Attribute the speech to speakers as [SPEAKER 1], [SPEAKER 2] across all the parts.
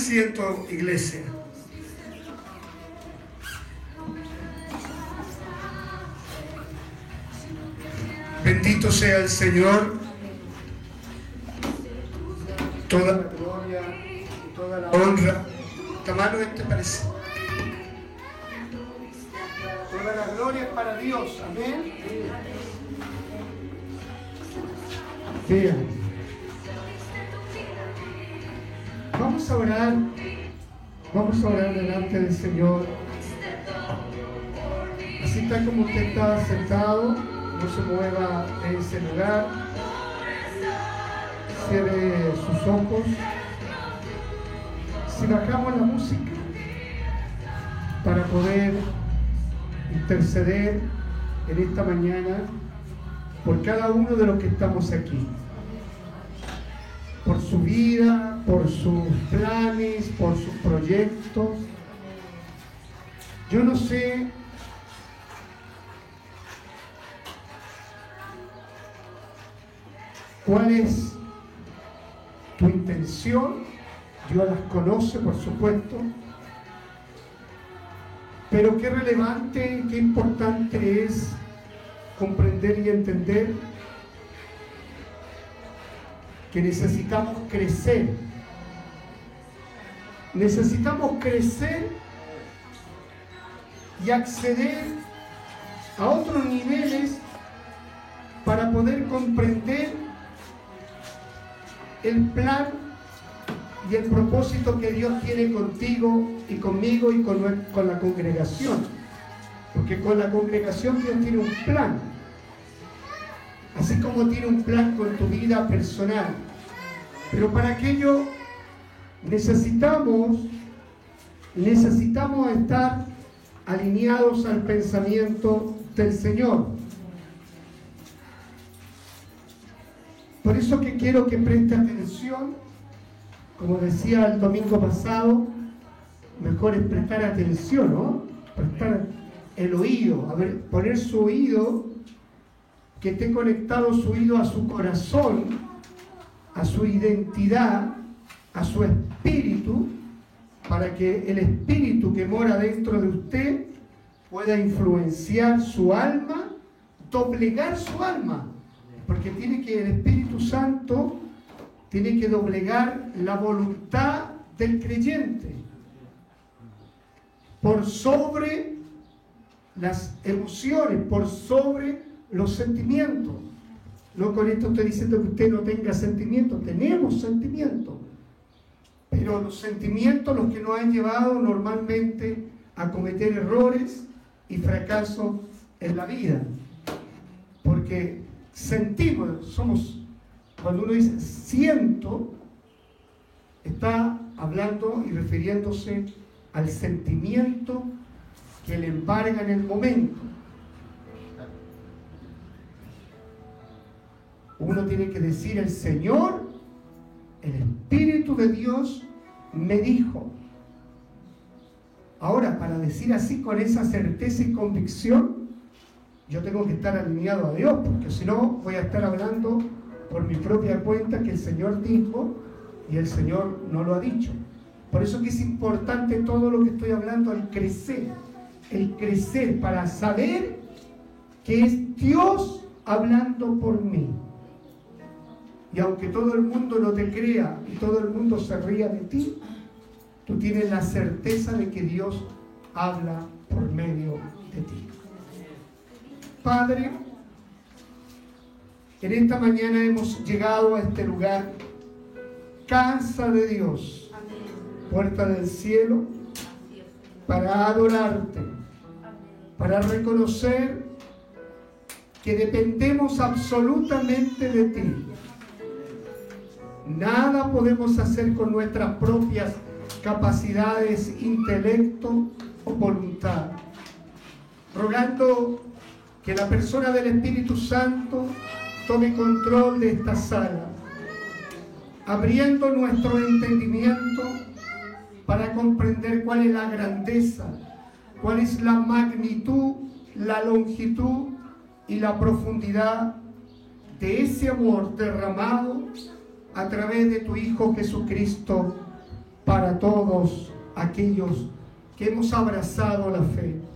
[SPEAKER 1] Tome asiento, iglesia. Bendito sea el Señor. Toda la gloria y toda la honra. Tomalo este parece. Toda la gloria es para Dios. Amén. Está sentado, no se mueva de ese lugar. Cierre sus ojos. Si bajamos la música para poder interceder en esta mañana por cada uno de los que estamos aquí. Por su vida, por sus planes, por sus proyectos. Yo no sé cuál es tu intención. Dios las conoce, por supuesto. Pero qué relevante, qué importante es comprender y entender que necesitamos crecer. Necesitamos crecer y acceder a otros niveles para poder comprender el plan y el propósito que Dios tiene contigo y conmigo y con, con la congregación. Porque con la congregación Dios tiene un plan. Así como tiene un plan con tu vida personal. Pero para aquello necesitamos, necesitamos estar alineados al pensamiento del Señor. Por eso que quiero que preste atención, como decía el domingo pasado, mejor es prestar atención, ¿no? Prestar el oído, a ver, poner su oído, que esté conectado su oído a su corazón, a su identidad, a su espíritu, para que el espíritu que mora dentro de usted pueda influenciar su alma, doblegar su alma, porque tiene que el Espíritu Santo tiene que doblegar la voluntad del creyente por sobre las emociones, por sobre los sentimientos. No con esto estoy diciendo que usted no tenga sentimientos, tenemos sentimientos, pero los sentimientos los que nos han llevado normalmente a cometer errores y fracasos en la vida. Porque sentimos, somos, cuando uno dice siento, está hablando y refiriéndose al sentimiento que le embarga en el momento. Uno tiene que decir, el Señor, el Espíritu de Dios me dijo. Ahora, para decir así con esa certeza y convicción, yo tengo que estar alineado a Dios, porque si no voy a estar hablando por mi propia cuenta que el Señor dijo y el Señor no lo ha dicho. Por eso que es importante todo lo que estoy hablando, el crecer, el crecer para saber que es Dios hablando por mí. Y aunque todo el mundo no te crea y todo el mundo se ría de ti, tú tienes la certeza de que Dios habla por medio de ti. Padre, en esta mañana hemos llegado a este lugar, casa de Dios, puerta del cielo, para adorarte, para reconocer que dependemos absolutamente de ti. Nada podemos hacer con nuestras propias capacidades, intelecto o voluntad. Rogando que la persona del Espíritu Santo tome control de esta sala, abriendo nuestro entendimiento para comprender cuál es la grandeza, cuál es la magnitud, la longitud y la profundidad de ese amor derramado a través de tu Hijo Jesucristo para todos aquellos que hemos abrazado la fe.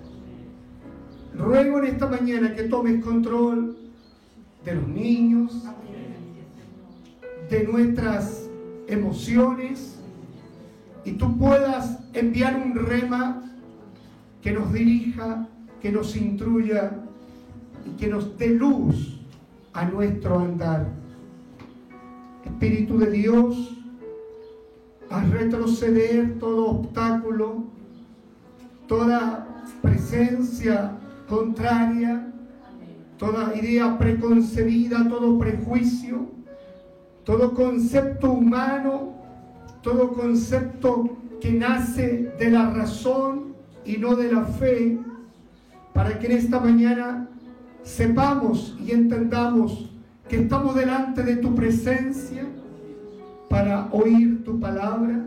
[SPEAKER 1] Ruego en esta mañana que tomes control de los niños, de nuestras emociones, y tú puedas enviar un rema que nos dirija, que nos instruya y que nos dé luz a nuestro andar. Espíritu de Dios, a retroceder todo obstáculo, toda presencia contraria, toda idea preconcebida, todo prejuicio, todo concepto humano, todo concepto que nace de la razón y no de la fe, para que en esta mañana sepamos y entendamos que estamos delante de tu presencia para oír tu palabra,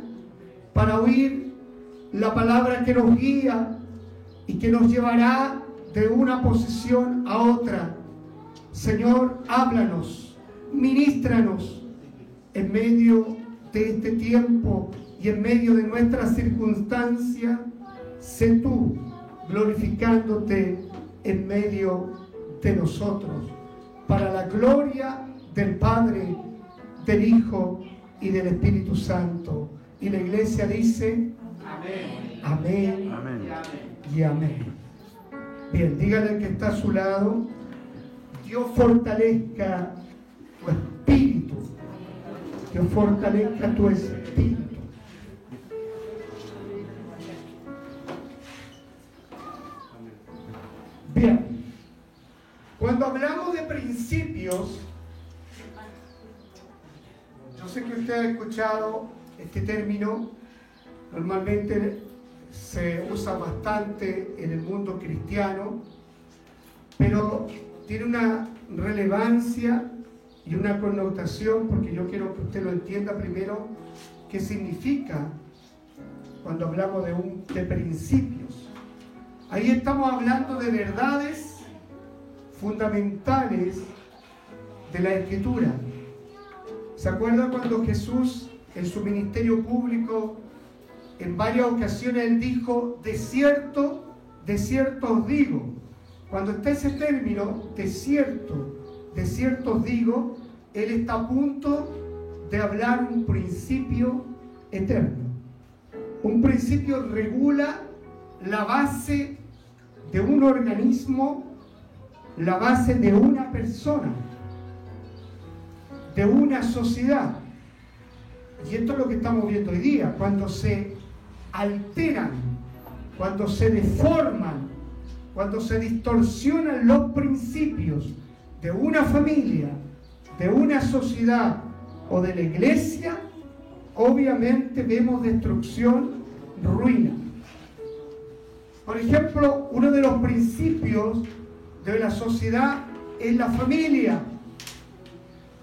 [SPEAKER 1] para oír la palabra que nos guía y que nos llevará de una posición a otra. Señor, háblanos, ministranos en medio de este tiempo y en medio de nuestra circunstancia. Sé tú glorificándote en medio de nosotros, para la gloria del Padre, del Hijo y del Espíritu Santo. Y la iglesia dice, amén, amén, amén. y amén. Bien, dígale que está a su lado, Dios fortalezca tu espíritu, Dios fortalezca tu espíritu. Bien, cuando hablamos de principios, yo sé que usted ha escuchado este término, normalmente se usa bastante en el mundo cristiano, pero tiene una relevancia y una connotación, porque yo quiero que usted lo entienda primero, qué significa cuando hablamos de, un, de principios. Ahí estamos hablando de verdades fundamentales de la escritura. ¿Se acuerda cuando Jesús en su ministerio público en varias ocasiones él dijo, de cierto, de cierto os digo. Cuando está ese término, de cierto, de cierto os digo, él está a punto de hablar un principio eterno. Un principio regula la base de un organismo, la base de una persona, de una sociedad. Y esto es lo que estamos viendo hoy día, cuando se alteran, cuando se deforman, cuando se distorsionan los principios de una familia, de una sociedad o de la iglesia, obviamente vemos destrucción, ruina. Por ejemplo, uno de los principios de la sociedad es la familia.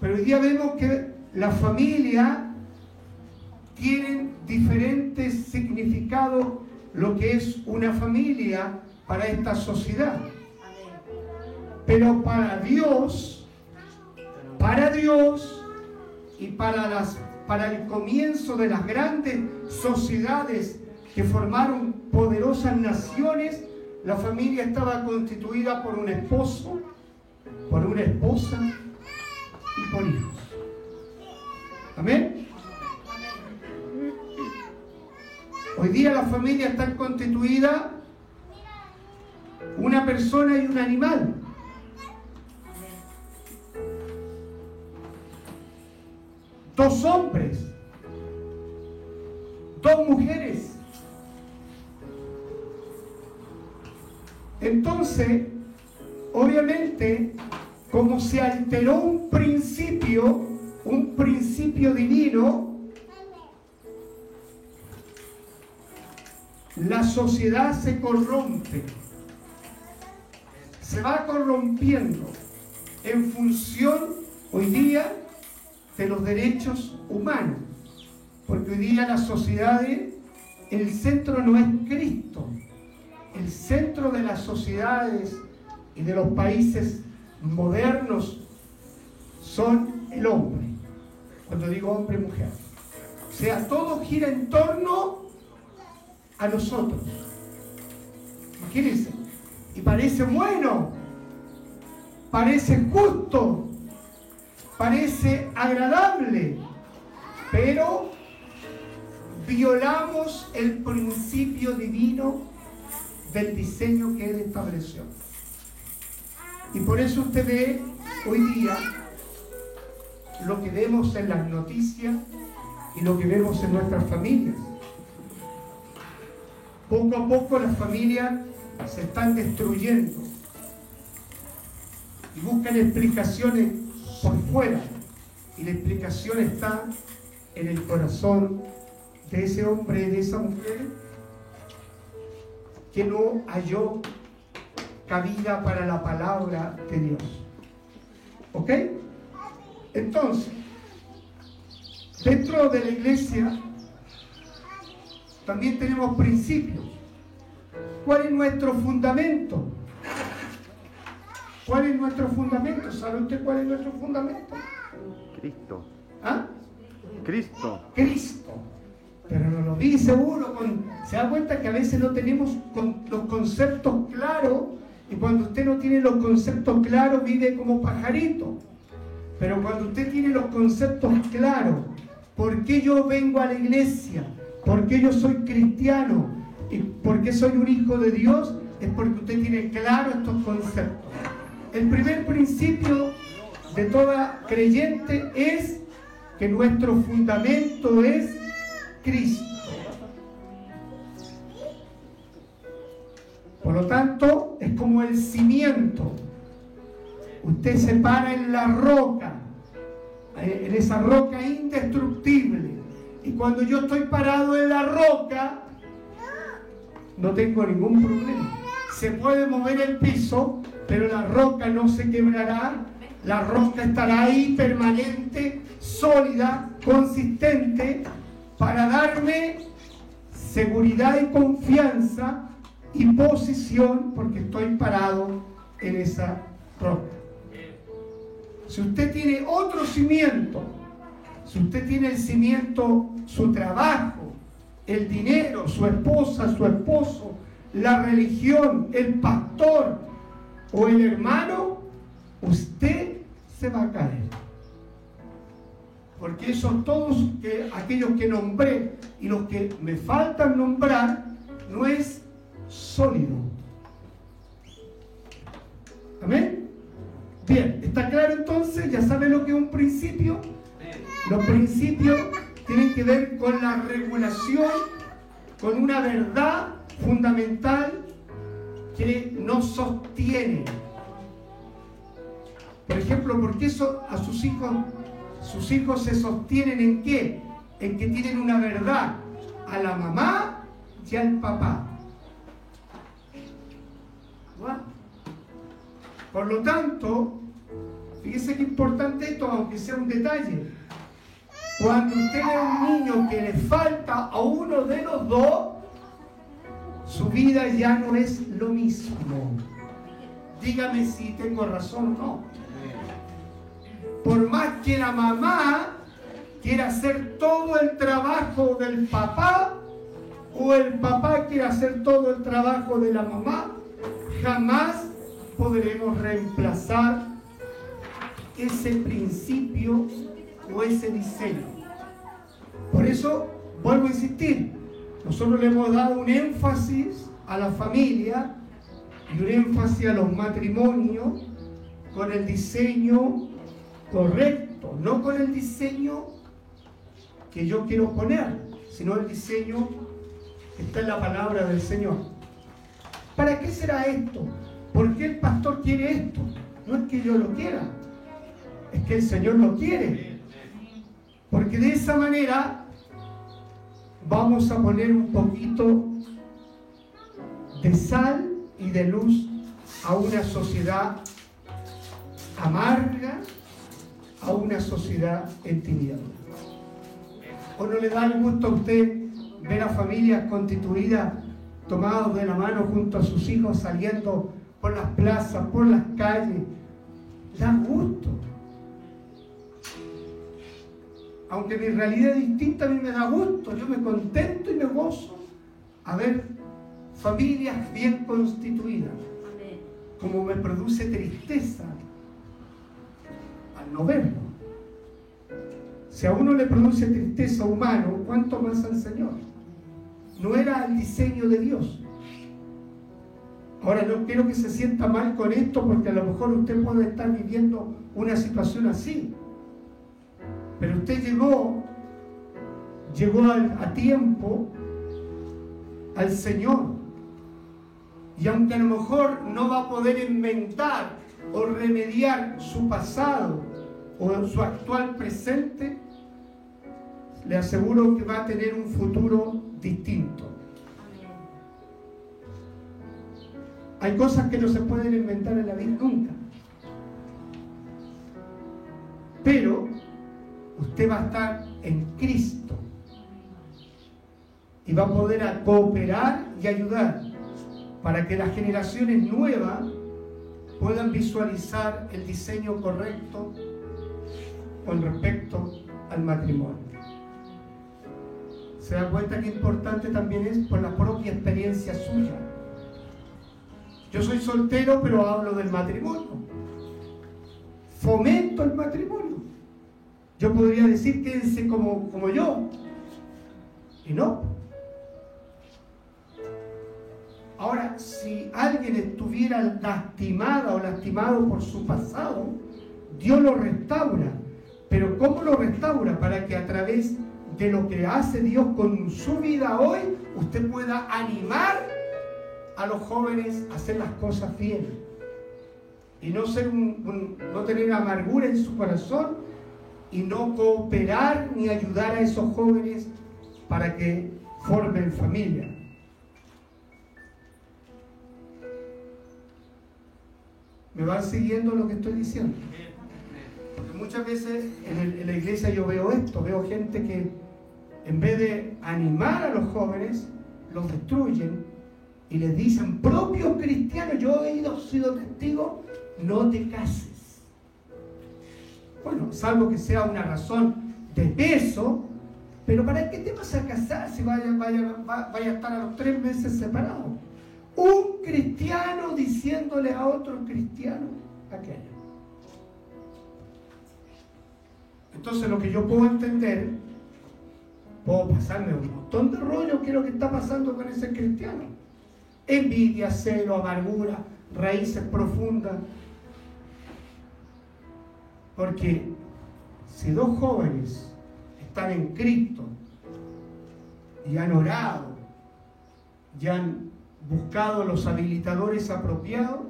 [SPEAKER 1] Pero hoy día vemos que la familia tienen diferentes significados lo que es una familia para esta sociedad. Pero para Dios, para Dios y para, las, para el comienzo de las grandes sociedades que formaron poderosas naciones, la familia estaba constituida por un esposo, por una esposa y por hijos. Amén. Hoy día la familia está constituida una persona y un animal. Dos hombres, dos mujeres. Entonces, obviamente, como se alteró un principio, un principio divino, la sociedad se corrompe, se va corrompiendo en función hoy día de los derechos humanos, porque hoy día las sociedades, el centro no es Cristo, el centro de las sociedades y de los países modernos son el hombre, cuando digo hombre y mujer, O sea, todo gira en torno a nosotros. Imagínense. Y parece bueno, parece justo, parece agradable, pero violamos el principio divino del diseño que Él estableció. Y por eso usted ve hoy día lo que vemos en las noticias y lo que vemos en nuestras familias. Poco a poco las familias se están destruyendo y buscan explicaciones por fuera. Y la explicación está en el corazón de ese hombre, de esa mujer, que no halló cabida para la palabra de Dios. ¿Ok? Entonces, dentro de la iglesia también tenemos principios. ¿Cuál es nuestro fundamento? ¿Cuál es nuestro fundamento? ¿Sabe usted cuál es nuestro fundamento?
[SPEAKER 2] Cristo.
[SPEAKER 1] ¿Ah?
[SPEAKER 2] Cristo.
[SPEAKER 1] Cristo. Pero no lo dice uno, con, se da cuenta que a veces no tenemos los conceptos claros y cuando usted no tiene los conceptos claros vive como pajarito. Pero cuando usted tiene los conceptos claros, ¿por qué yo vengo a la iglesia? ¿Por qué yo soy cristiano? ¿Y por qué soy un hijo de Dios? Es porque usted tiene claro estos conceptos. El primer principio de toda creyente es que nuestro fundamento es Cristo. Por lo tanto, es como el cimiento. Usted se para en la roca, en esa roca indestructible. Y cuando yo estoy parado en la roca, no tengo ningún problema. Se puede mover el piso, pero la roca no se quebrará. La roca estará ahí permanente, sólida, consistente, para darme seguridad y confianza y posición porque estoy parado en esa roca. Si usted tiene otro cimiento, si usted tiene el cimiento, su trabajo, el dinero, su esposa, su esposo, la religión, el pastor o el hermano, usted se va a caer porque son todos que, aquellos que nombré y los que me faltan nombrar, no es sólido. Amén. Bien, ¿está claro entonces? ¿Ya sabe lo que es un principio? Los principios tienen que ver con la regulación, con una verdad fundamental que nos sostiene. Por ejemplo, ¿por qué a sus hijos sus hijos se sostienen en qué? En que tienen una verdad a la mamá y al papá. Por lo tanto, fíjese qué importante esto, aunque sea un detalle. Cuando usted a un niño que le falta a uno de los dos, su vida ya no es lo mismo. Dígame si tengo razón o no por más que la mamá quiera hacer todo el trabajo del papá o el papá quiera hacer todo el trabajo de la mamá, jamás podremos reemplazar ese principio o ese diseño. Por eso, vuelvo a insistir, nosotros le hemos dado un énfasis a la familia y un énfasis a los matrimonios con el diseño correcto, no con el diseño que yo quiero poner, sino el diseño que está en la palabra del Señor. ¿Para qué será esto? ¿Por qué el pastor quiere esto? No es que yo lo quiera, es que el Señor lo quiere. Porque de esa manera vamos a poner un poquito de sal y de luz a una sociedad amarga, a una sociedad entendida. ¿O no le da el gusto a usted ver a familias constituidas tomados de la mano junto a sus hijos saliendo por las plazas, por las calles? Da gusto. Aunque mi realidad es distinta, a mí me da gusto, yo me contento y me gozo a ver familias bien constituidas. Como me produce tristeza al no verlo. Si a uno le produce tristeza humano, ¿cuánto más al Señor? No era el diseño de Dios. Ahora no quiero que se sienta mal con esto porque a lo mejor usted puede estar viviendo una situación así. Pero usted llegó, llegó a, tiempo al Señor. Y aunque a lo mejor no va a poder inventar o remediar su pasado o su actual presente, le aseguro que va a tener un futuro distinto. Hay cosas que no se pueden inventar en la vida nunca. Pero usted va a estar en Cristo y va a poder cooperar y ayudar para que las generaciones nuevas puedan visualizar el diseño correcto con respecto al matrimonio. Se da cuenta que importante también es por la propia experiencia suya. Yo soy soltero, pero hablo del matrimonio. Fomento el matrimonio. Yo podría decir quédense como, como yo. Y no. Ahora, si alguien estuviera lastimada o lastimado por su pasado, Dios lo restaura. Pero ¿cómo lo restaura? Para que a través de lo que hace Dios con su vida hoy, usted pueda animar a los jóvenes a hacer las cosas bien. Y no, ser no tener amargura en su corazón y no cooperar ni ayudar a esos jóvenes para que formen familia. ¿Me van siguiendo lo que estoy diciendo? Porque muchas veces en, la iglesia yo veo esto, veo gente que en vez de animar a los jóvenes, los destruyen y les dicen, propios cristianos, yo he ido, sido testigo, no te cases. Bueno, salvo que sea una razón de peso, pero ¿para qué te vas a casar si vaya, vaya, vaya a estar a los tres meses separados? Un cristiano diciéndole a otro cristiano aquello. Entonces lo que yo puedo entender, puedo pasarme un montón de rollo que es lo que está pasando con ese cristiano. Envidia, celo, amargura, raíces profundas. Porque si dos jóvenes están en Cristo y han orado y han buscado los habilitadores apropiados,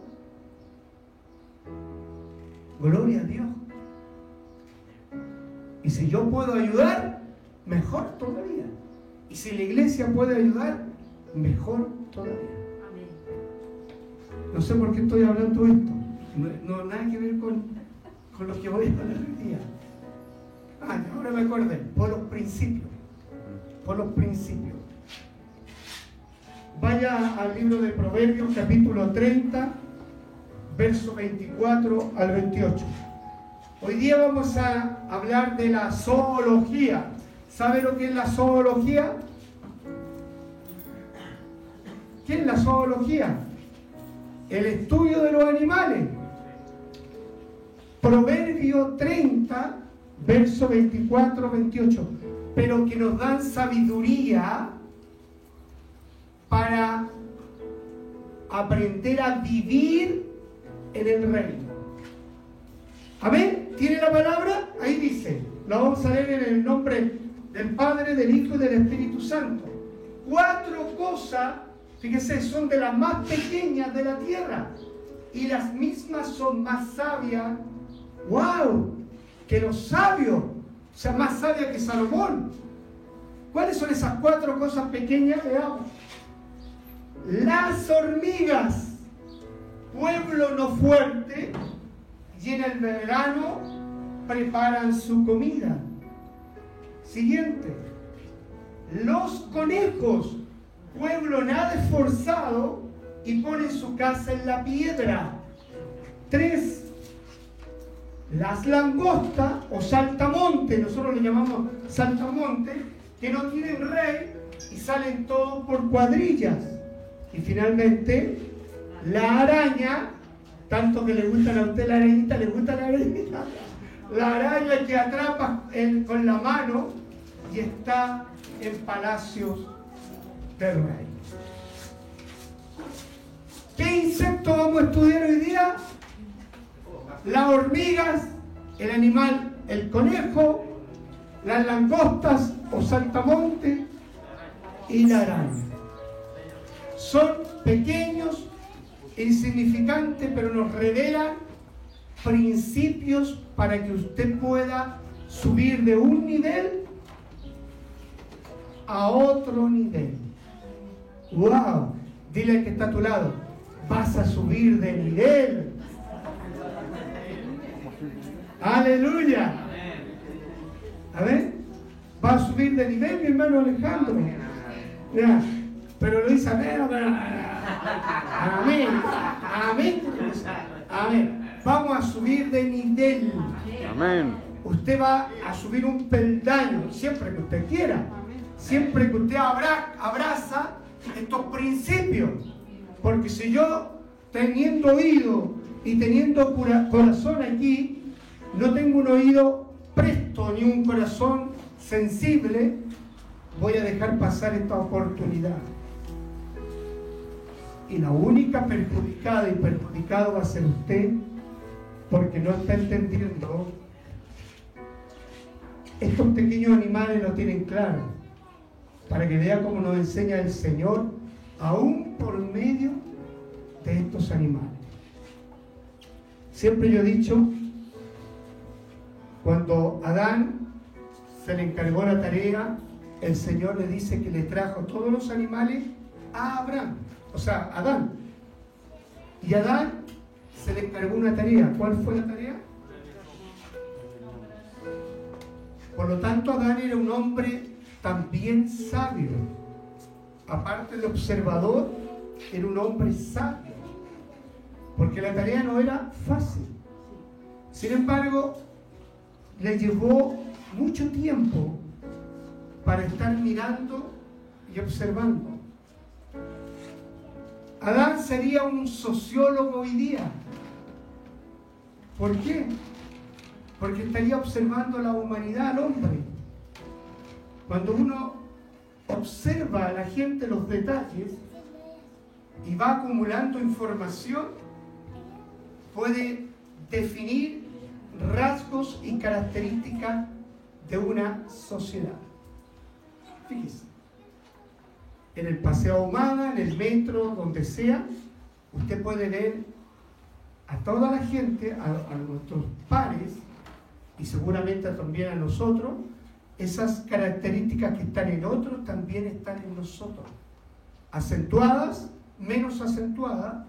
[SPEAKER 1] gloria a Dios. Y si yo puedo ayudar, mejor todavía. Y si la iglesia puede ayudar, mejor todavía. No sé por qué estoy hablando esto. No, nada que ver con, con lo que voy a hablar hoy día. Ah, ahora me acordé, por los principios. Por los principios. Vaya al libro de Proverbios, capítulo 30, verso 24 al 28. Hoy día vamos a hablar de la zoología. ¿Sabe lo que es la zoología? ¿Qué es la zoología? El estudio de los animales. Proverbio 30, verso 24, 28. Pero que nos dan sabiduría para aprender a vivir en el reino. Amén. ¿Tiene la palabra? Ahí dice. La vamos a leer en el nombre del Padre, del Hijo y del Espíritu Santo. Cuatro cosas, fíjese, son de las más pequeñas de la tierra. Y las mismas son más sabias. ¡Wow! Que los sabios. O sea, más sabias que Salomón. ¿Cuáles son esas cuatro cosas pequeñas? Veamos. Las hormigas, pueblo no fuerte, y en el verano preparan su comida. Siguiente, los conejos, pueblo nada esforzado, y ponen su casa en la piedra. Tres, las langostas o saltamonte, nosotros le llamamos saltamonte, que no tienen rey y salen todos por cuadrillas. Y finalmente, la araña, tanto que le gusta a usted la arañita, le gusta la arañita, la araña que atrapa con la mano y está en palacios del rey. ¿Qué insecto vamos a estudiar hoy día? Las hormigas, el animal, el conejo, las langostas o saltamonte y la araña. Son pequeños, insignificantes, pero nos revelan principios para que usted pueda subir de un nivel a otro nivel. ¡Wow! Dile al que está a tu lado, vas a subir de nivel. Aleluya. A ver, va a subir de nivel mi hermano Alejandro. pero lo dice amén. Amén. Amén. Amén. Vamos a subir de nivel. Amén. Usted va a subir un peldaño siempre que usted quiera. Siempre que usted abraza estos principios. Porque si yo, teniendo oído y teniendo corazón aquí, no tengo un oído presto ni un corazón sensible, voy a dejar pasar esta oportunidad. Y la única perjudicada y perjudicado va a ser usted porque no está entendiendo. Estos pequeños animales lo tienen claro, para que vea cómo nos enseña el Señor, aún por medio de estos animales. Siempre yo he dicho cuando Adán se le encargó la tarea, el Señor le dice que le trajo todos los animales a Abraham, o sea, Adán. Y Adán se le encargó una tarea. ¿Cuál fue la tarea? Por lo tanto, Adán era un hombre también sabio. Aparte de observador, era un hombre sabio. Porque la tarea no era fácil. Sin embargo, le llevó mucho tiempo para estar mirando y observando. Adán sería un sociólogo hoy día. ¿Por qué? Porque estaría observando la humanidad al hombre. Cuando uno observa a la gente los detalles y va acumulando información, puede definir rasgos y características de una sociedad. Fíjese, en el paseo humana, en el metro, donde sea, usted puede ver a toda la gente, a, nuestros pares y seguramente también a nosotros, esas características que están en otros también están en nosotros. Acentuadas, menos acentuadas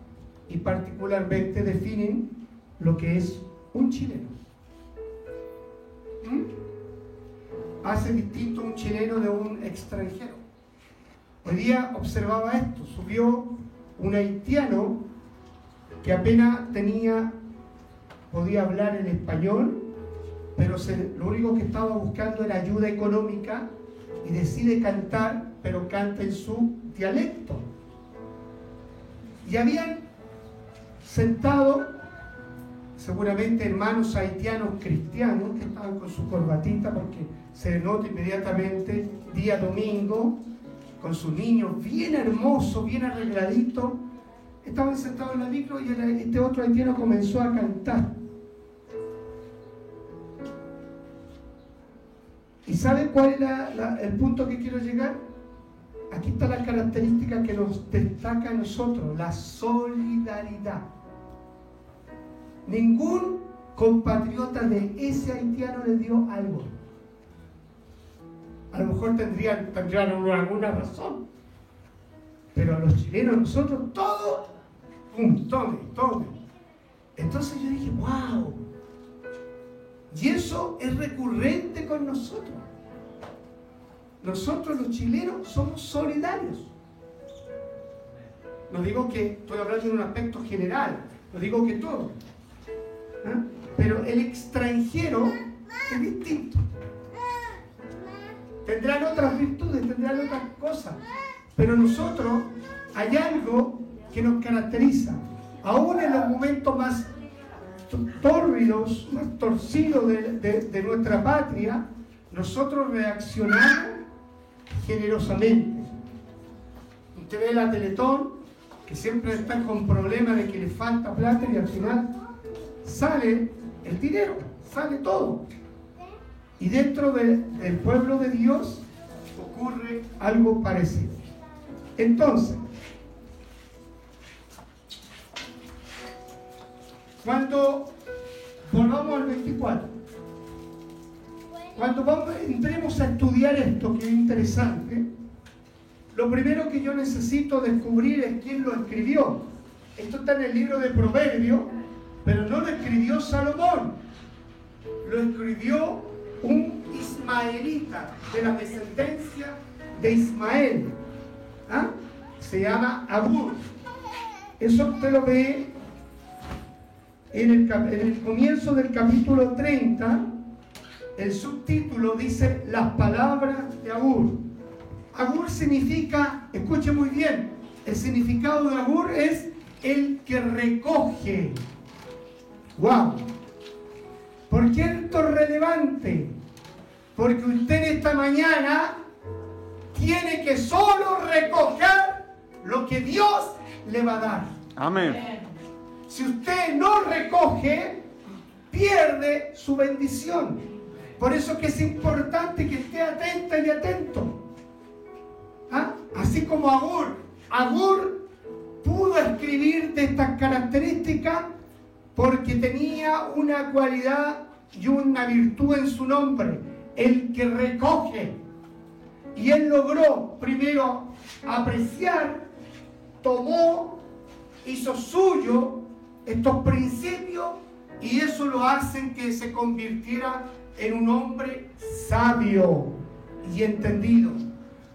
[SPEAKER 1] y particularmente definen lo que es un chileno. ¿Mm? Hace distinto un chileno de un extranjero. Hoy día observaba esto, subió un haitiano que apenas tenía, podía hablar en español, pero lo único que estaba buscando era ayuda económica y decide cantar, pero canta en su dialecto. Y habían sentado seguramente hermanos haitianos cristianos que estaban con su corbatita porque se nota inmediatamente día domingo con sus niños bien hermosos, bien arregladitos. Estaban sentados en la micro y este otro haitiano comenzó a cantar. ¿Y sabe cuál es el punto que quiero llegar? Aquí está la característica que nos destaca a nosotros, la solidaridad. Ningún compatriota de ese haitiano le dio algo. A lo mejor tendrían, tendrían alguna razón. Pero a los chilenos, nosotros, todo, pum, tome, tome. Entonces yo dije, wow. Y eso es recurrente con nosotros. Nosotros los chilenos somos solidarios. No digo que estoy hablando en un aspecto general, no digo que todo. ¿Ah? Pero el extranjero es distinto. Tendrán otras virtudes, tendrán otras cosas. Pero nosotros hay algo que nos caracteriza. Aún en los momentos más tórridos, más torcidos de, nuestra patria, nosotros reaccionamos generosamente. Usted ve la Teletón, que siempre está con problemas de que le falta plata y al final sale el dinero, sale todo. Y dentro del pueblo de Dios ocurre algo parecido. Entonces, cuando volvamos al 24, cuando vamos, entremos a estudiar esto, que es interesante, lo primero que yo necesito descubrir es quién lo escribió. Esto está en el libro de Proverbios, pero no lo escribió Salomón, lo escribió un ismaelita de la descendencia de Ismael. ¿ah? Se llama Agur. Eso usted lo ve en el, en el comienzo del capítulo 30. El subtítulo dice las palabras de Agur. Agur significa, escuche muy bien, el significado de Agur es el que recoge. ¡Wow! ¿Por qué esto es relevante? Porque usted esta mañana tiene que solo recoger lo que Dios le va a dar.
[SPEAKER 2] Amén.
[SPEAKER 1] Si usted no recoge, pierde su bendición. Por eso que es importante que esté atenta y atento. ¿Ah? Así como Agur. Agur pudo escribir de estas características porque tenía una cualidad y una virtud en su nombre, el que recoge. Y él logró primero apreciar, tomó, hizo suyo estos principios y eso lo hacen que se convirtiera en un hombre sabio y entendido.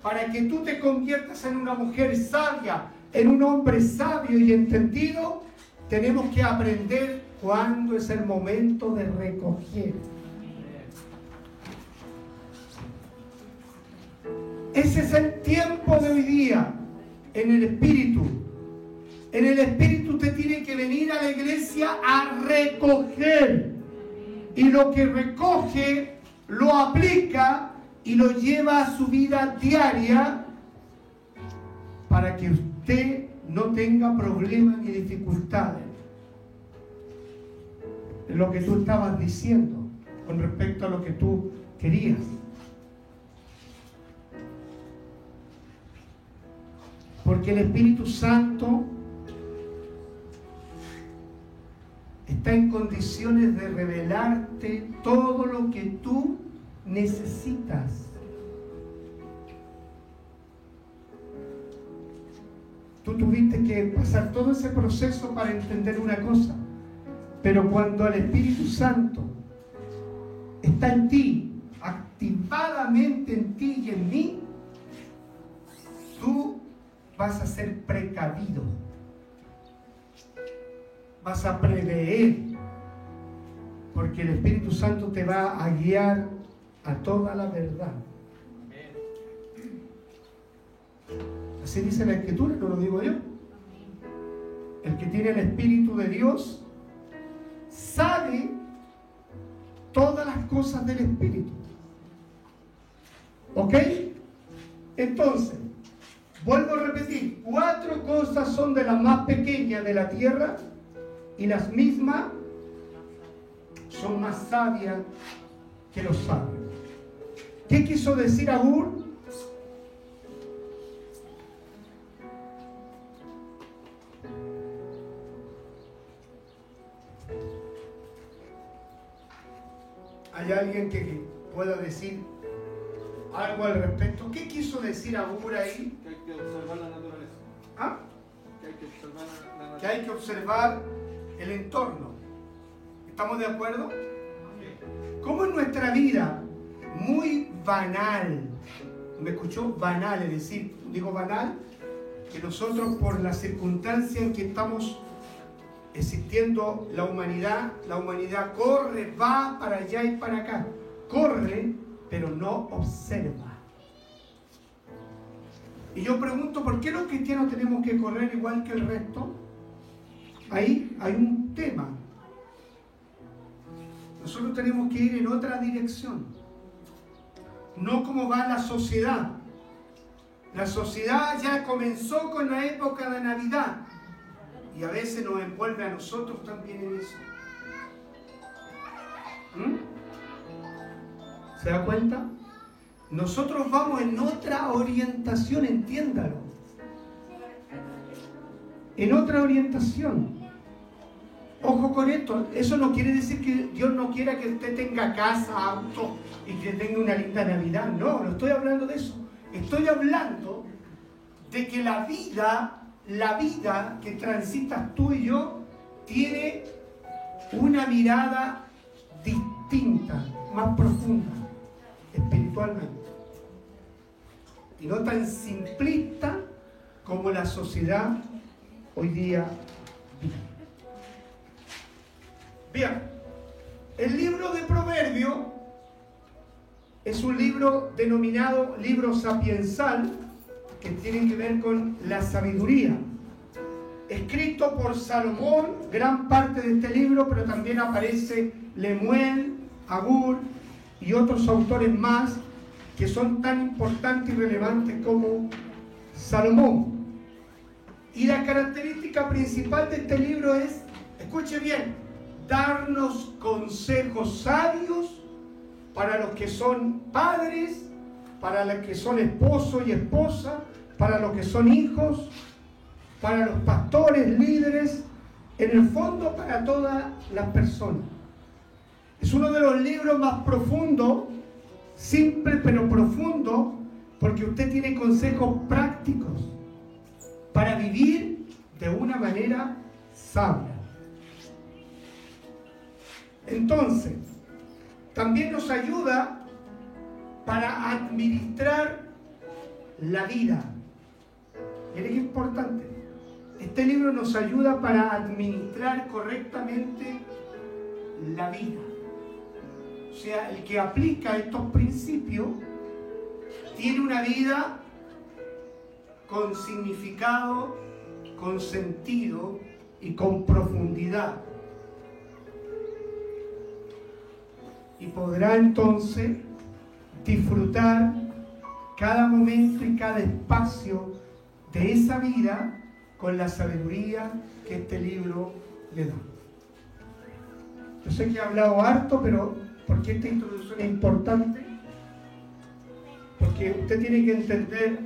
[SPEAKER 1] Para que tú te conviertas en una mujer sabia, en un hombre sabio y entendido, tenemos que aprender cuándo es el momento de recoger. Ese es el tiempo de hoy día en el Espíritu. En el Espíritu usted tiene que venir a la iglesia a recoger. Y lo que recoge lo aplica y lo lleva a su vida diaria para que usted no tenga problemas ni dificultades en lo que tú estabas diciendo con respecto a lo que tú querías. Porque el Espíritu Santo está en condiciones de revelarte todo lo que tú necesitas. Tuviste que pasar todo ese proceso para entender una cosa. Pero cuando el Espíritu Santo está en ti, activadamente en ti y en mí, tú vas a ser precavido. Vas a prever. Porque el Espíritu Santo te va a guiar a toda la verdad. Así dice la Escritura, no lo digo yo. El que tiene el Espíritu de Dios sabe todas las cosas del Espíritu. ¿Ok? Entonces, vuelvo a repetir, cuatro cosas son de las más pequeñas de la tierra y las mismas son más sabias que los sabios. ¿Qué quiso decir Agur? ¿Hay alguien que pueda decir algo al respecto? ¿Qué quiso decir Agur ahí?
[SPEAKER 3] Que hay que observar la naturaleza.
[SPEAKER 1] ¿Ah?
[SPEAKER 3] Que hay que observar la, la
[SPEAKER 1] Que
[SPEAKER 3] naturaleza.
[SPEAKER 1] hay que observar el entorno. ¿Estamos de acuerdo? Como en nuestra vida, muy banal, ¿me escuchó? Banal, es decir, digo banal, que nosotros por la circunstancia en que estamos existiendo la humanidad, la humanidad corre, va para allá y para acá. Corre, pero no observa. Y yo pregunto, ¿por qué los cristianos tenemos que correr igual que el resto? Ahí hay un tema. Nosotros tenemos que ir en otra dirección. No como va la sociedad. La sociedad ya comenzó con la época de Navidad y a veces nos envuelve a nosotros también en eso. ¿Mm? ¿Se da cuenta? Nosotros vamos en otra orientación, entiéndalo. En otra orientación. Ojo con esto, eso no quiere decir que Dios no quiera que usted tenga casa, auto y que tenga una linda Navidad. No, no estoy hablando de eso. Estoy hablando de que la vida, la vida que transitas tú y yo, tiene una mirada distinta, más profunda, espiritualmente. Y no tan simplista como la sociedad hoy día vive. Bien, el libro de Proverbios es un libro denominado libro sapiensal que tiene que ver con la sabiduría. Escrito por Salomón, gran parte de este libro, pero también aparece Lemuel, Agur y otros autores más que son tan importantes y relevantes como Salomón. Y la característica principal de este libro es, escuche bien, darnos consejos sabios para los que son padres, para los que son esposo y esposa, para los que son hijos, para los pastores, líderes, en el fondo para todas las personas. Es uno de los libros más profundos, simple pero profundo, porque usted tiene consejos prácticos para vivir de una manera sabia. Entonces, también nos ayuda para administrar la vida. Miren qué importante. Este libro nos ayuda para administrar correctamente la vida. O sea, el que aplica estos principios tiene una vida con significado, con sentido y con profundidad. Y podrá entonces disfrutar cada momento y cada espacio de esa vida con la sabiduría que este libro le da. Yo sé que he hablado harto, pero ¿por qué esta introducción es importante? Porque usted tiene que entender,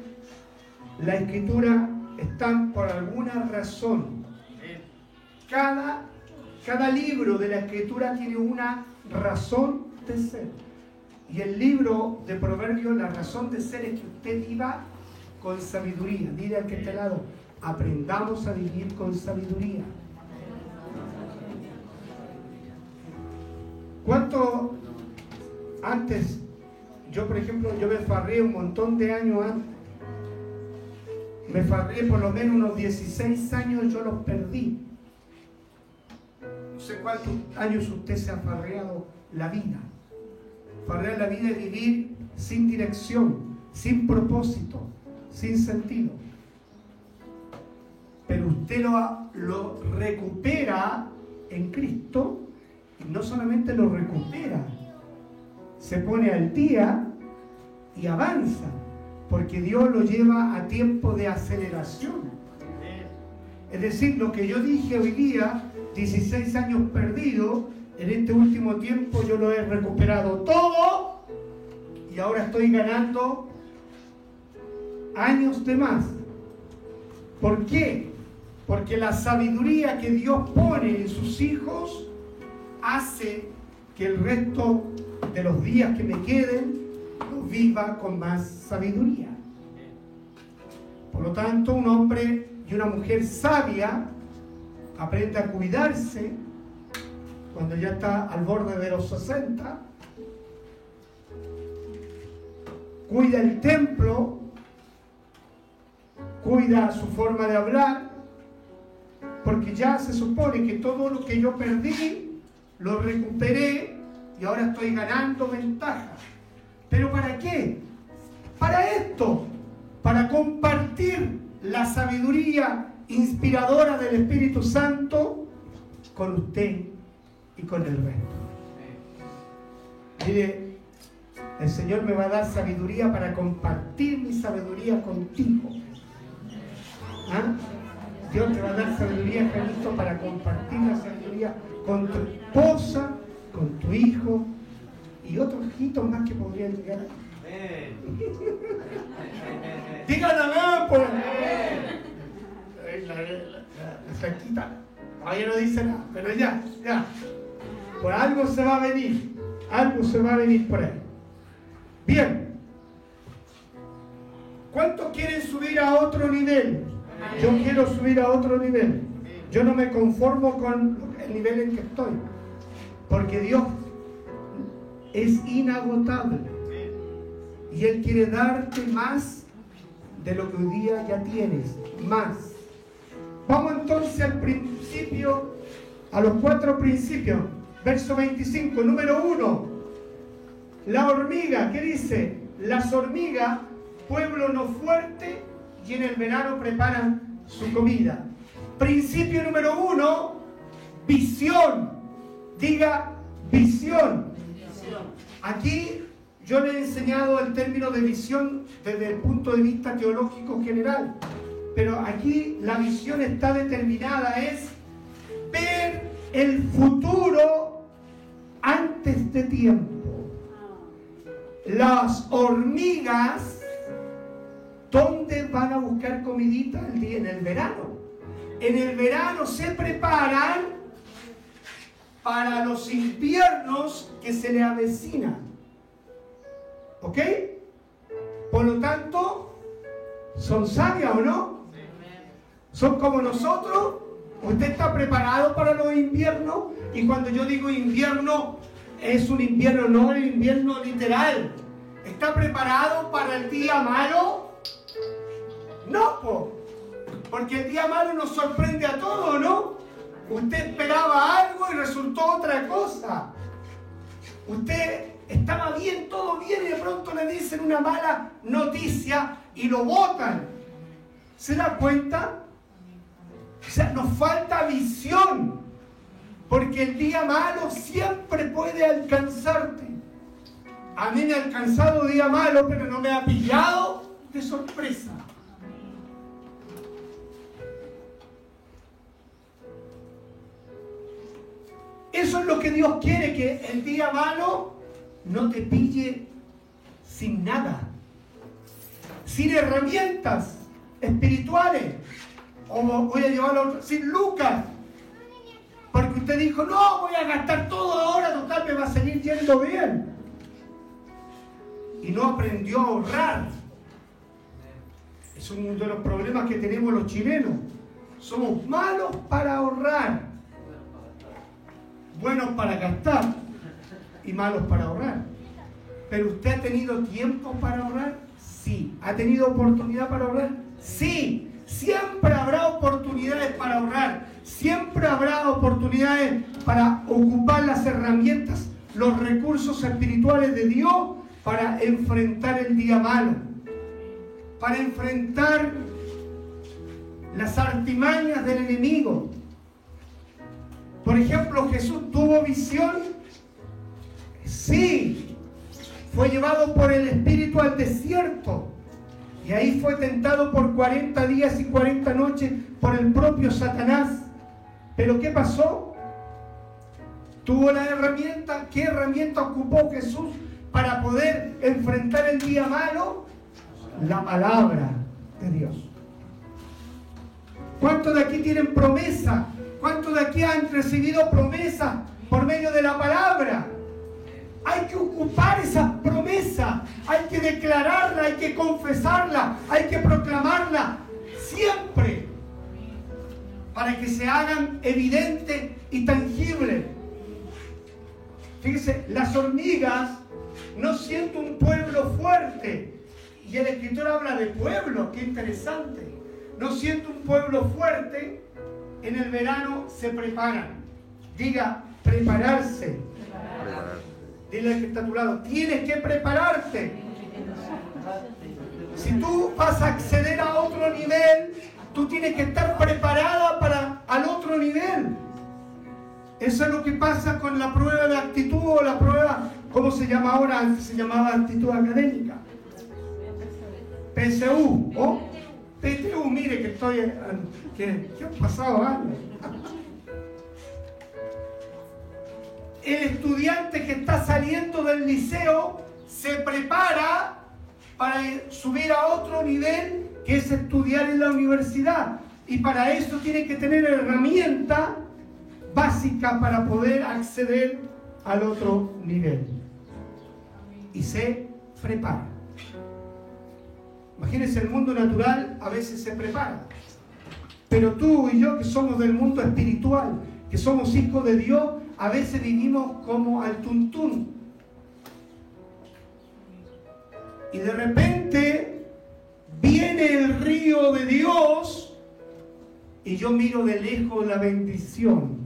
[SPEAKER 1] la escritura está por alguna razón. Cada, cada libro de la escritura tiene una razón de ser. Y el libro de Proverbios, la razón de ser es que usted viva con sabiduría. Dile al que este lado, aprendamos a vivir con sabiduría. ¿Cuánto antes, yo por ejemplo, yo me farré un montón de años antes, me farré por lo menos unos 16 años, yo los perdí. No sé cuántos años usted se ha farreado la vida. Farrear la vida es vivir sin dirección, sin propósito, sin sentido. Pero usted lo, lo recupera en Cristo y no solamente lo recupera, se pone al día y avanza, porque Dios lo lleva a tiempo de aceleración. Es decir, lo que yo dije hoy día, 16 años perdidos, en este último tiempo yo lo he recuperado todo y ahora estoy ganando años de más. ¿Por qué? Porque la sabiduría que Dios pone en sus hijos hace que el resto de los días que me queden los viva con más sabiduría. Por lo tanto, un hombre y una mujer sabia aprende a cuidarse cuando ya está al borde de los 60. Cuida el templo, cuida su forma de hablar, porque ya se supone que todo lo que yo perdí lo recuperé y ahora estoy ganando ventaja. ¿Pero para qué? Para esto, para compartir la sabiduría inspiradora del Espíritu Santo con usted y con el resto. Mire, el Señor me va a dar sabiduría para compartir mi sabiduría contigo. ¿Ah? Dios te va a dar sabiduría, Carlito, para compartir la sabiduría con tu esposa, con tu hijo y otros hijitos más que podrían llegar. Díganme, pues. La, la, la flaquita. Todavía no dice nada, pero ya, ya. Por algo se va a venir. Algo se va a venir por ahí. Bien. ¿Cuántos quieren subir a otro nivel? Yo quiero subir a otro nivel. Yo no me conformo con el nivel en que estoy. Porque Dios es inagotable. Y Él quiere darte más de lo que hoy día ya tienes. Más. Vamos entonces al principio, a los cuatro principios. Verso 25, número 1. La hormiga, ¿qué dice? Las hormigas, pueblo no fuerte, y en el verano preparan su comida. Principio número uno, visión. Diga visión. Aquí yo le he enseñado el término de visión desde el punto de vista teológico general, pero aquí la visión está determinada, es ver el futuro antes de tiempo. Las hormigas, ¿dónde van a buscar comidita el día en el verano? En el verano se preparan para los inviernos que se le avecinan. ¿Ok? Por lo tanto, ¿son sabias o no? ¿Son como nosotros? ¿Usted está preparado para los inviernos? Y cuando yo digo invierno, es un invierno, no el invierno literal. ¿Está preparado para el día malo? No, po. porque el día malo nos sorprende a todos, ¿no? Usted esperaba algo y resultó otra cosa. Usted estaba bien, todo bien y de pronto le dicen una mala noticia y lo votan. ¿Se da cuenta? O sea, nos falta visión. Porque el día malo siempre puede alcanzarte. A mí me ha alcanzado día malo, pero no me ha pillado de sorpresa. Eso es lo que Dios quiere, que el día malo no te pille sin nada, sin herramientas espirituales, o voy a llevarlo sin lucas, porque usted dijo, no, voy a gastar todo ahora, total, me va a seguir yendo bien. Y no aprendió a ahorrar. Es uno de los problemas que tenemos los chilenos. Somos malos para ahorrar, buenos para gastar y malos para ahorrar. Pero usted ha tenido tiempo para ahorrar? Sí. ¿Ha tenido oportunidad para ahorrar? Sí. Siempre habrá oportunidades para ahorrar. Siempre habrá oportunidades para ocupar las herramientas, los recursos espirituales de Dios para enfrentar el día malo. Para enfrentar las artimañas del enemigo. Por ejemplo, Jesús tuvo visión. Sí. Fue llevado por el Espíritu al desierto. Y ahí fue tentado por 40 días y 40 noches por el propio Satanás. Pero ¿qué pasó? Tuvo la herramienta. ¿Qué herramienta ocupó Jesús para poder enfrentar el día malo? La palabra de Dios. ¿Cuántos de aquí tienen promesa? ¿Cuántos de aquí han recibido promesa por medio de la palabra? Hay que ocupar esa promesa, hay que declararla, hay que confesarla, hay que proclamarla siempre para que se hagan evidentes y tangibles. Fíjese, las hormigas no siento un pueblo fuerte. Y el escritor habla de pueblo, qué interesante. No siento un pueblo fuerte en el verano se preparan. Diga. Prepararse. Dile al que está a tu lado, tienes que prepararte. Si tú vas a acceder a otro nivel, tú tienes que estar preparada para al otro nivel. Eso es lo que pasa con la prueba de actitud o la prueba, ¿cómo se llama ahora? Antes se llamaba actitud académica. PSU o PTU, mire que estoy, que, que pasado. El estudiante que está saliendo del liceo se prepara para subir a otro nivel que es estudiar en la universidad. Y para eso tiene que tener herramienta básica para poder acceder al otro nivel. Y se prepara. Imagínense, el mundo natural a veces se prepara. Pero tú y yo que somos del mundo espiritual, que somos hijos de Dios, a veces vivimos como al tuntún. Y de repente viene el río de Dios y yo miro de lejos la bendición.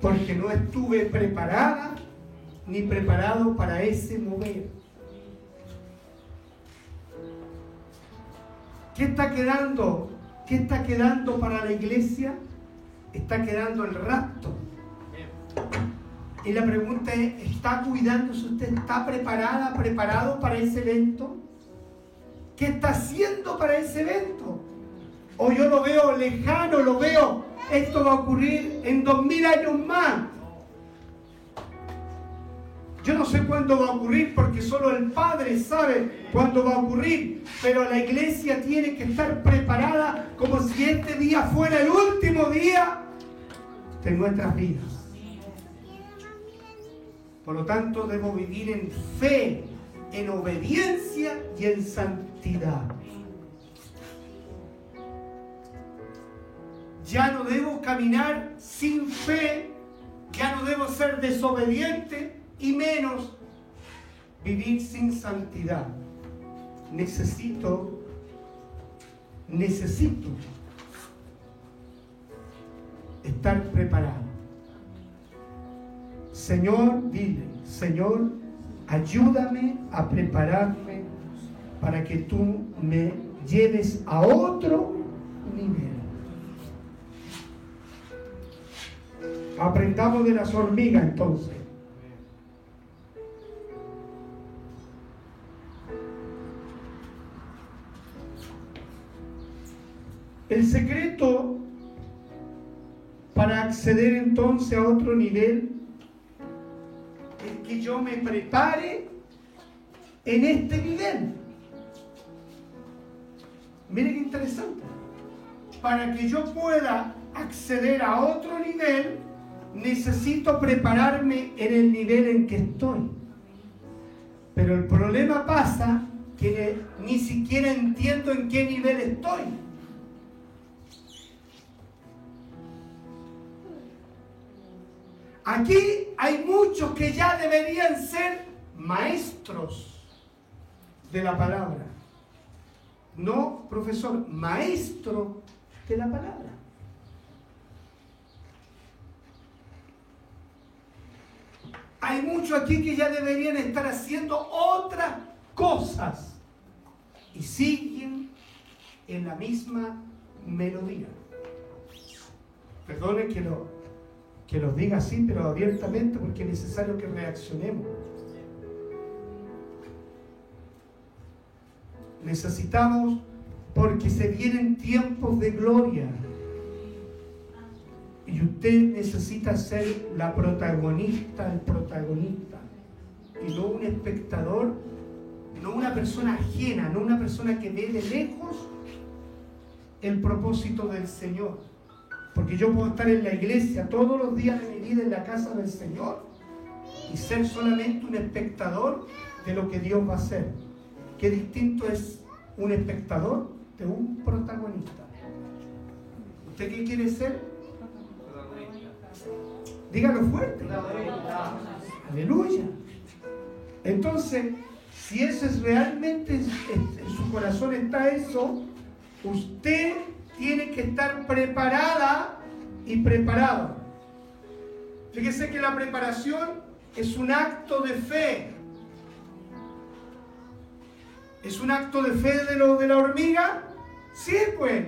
[SPEAKER 1] Porque no estuve preparada ni preparado para ese mover. ¿Qué está quedando? ¿Qué está quedando para la iglesia? Está quedando el rapto. Y la pregunta es, ¿está cuidándose usted? ¿Está preparada, preparado para ese evento? ¿Qué está haciendo para ese evento? O yo lo veo lejano, lo veo, esto va a ocurrir en dos mil años más. Yo no sé cuándo va a ocurrir porque solo el Padre sabe cuándo va a ocurrir, pero la iglesia tiene que estar preparada como si este día fuera el último día de nuestras vidas. Por lo tanto, debo vivir en fe, en obediencia y en santidad. Ya no debo caminar sin fe, ya no debo ser desobediente y menos vivir sin santidad. Necesito, necesito estar preparado. Señor, dile, Señor, ayúdame a prepararme para que tú me lleves a otro nivel. Aprendamos de las hormigas entonces. El secreto para acceder entonces a otro nivel es que yo me prepare en este nivel. Miren qué interesante. Para que yo pueda acceder a otro nivel, necesito prepararme en el nivel en que estoy. Pero el problema pasa que ni siquiera entiendo en qué nivel estoy. Aquí hay muchos que ya deberían ser maestros de la palabra. No profesor, maestro de la palabra. Hay muchos aquí que ya deberían estar haciendo otras cosas y siguen en la misma melodía. Perdone que lo, que los diga así, pero abiertamente, porque es necesario que reaccionemos. Necesitamos, porque se vienen tiempos de gloria. Y usted necesita ser la protagonista, el protagonista. Y no un espectador, no una persona ajena, no una persona que ve de lejos el propósito del Señor. Porque yo puedo estar en la iglesia todos los días de mi vida en la casa del Señor y ser solamente un espectador de lo que Dios va a hacer. Qué distinto es un espectador de un protagonista. ¿Usted qué quiere ser? Dígalo fuerte. Aleluya. Entonces, si eso es realmente en su corazón está eso, usted tiene que estar preparada y preparado. Fíjese que la preparación es un acto de fe. ¿Es un acto de fe de lo de la hormiga? Sí, pues.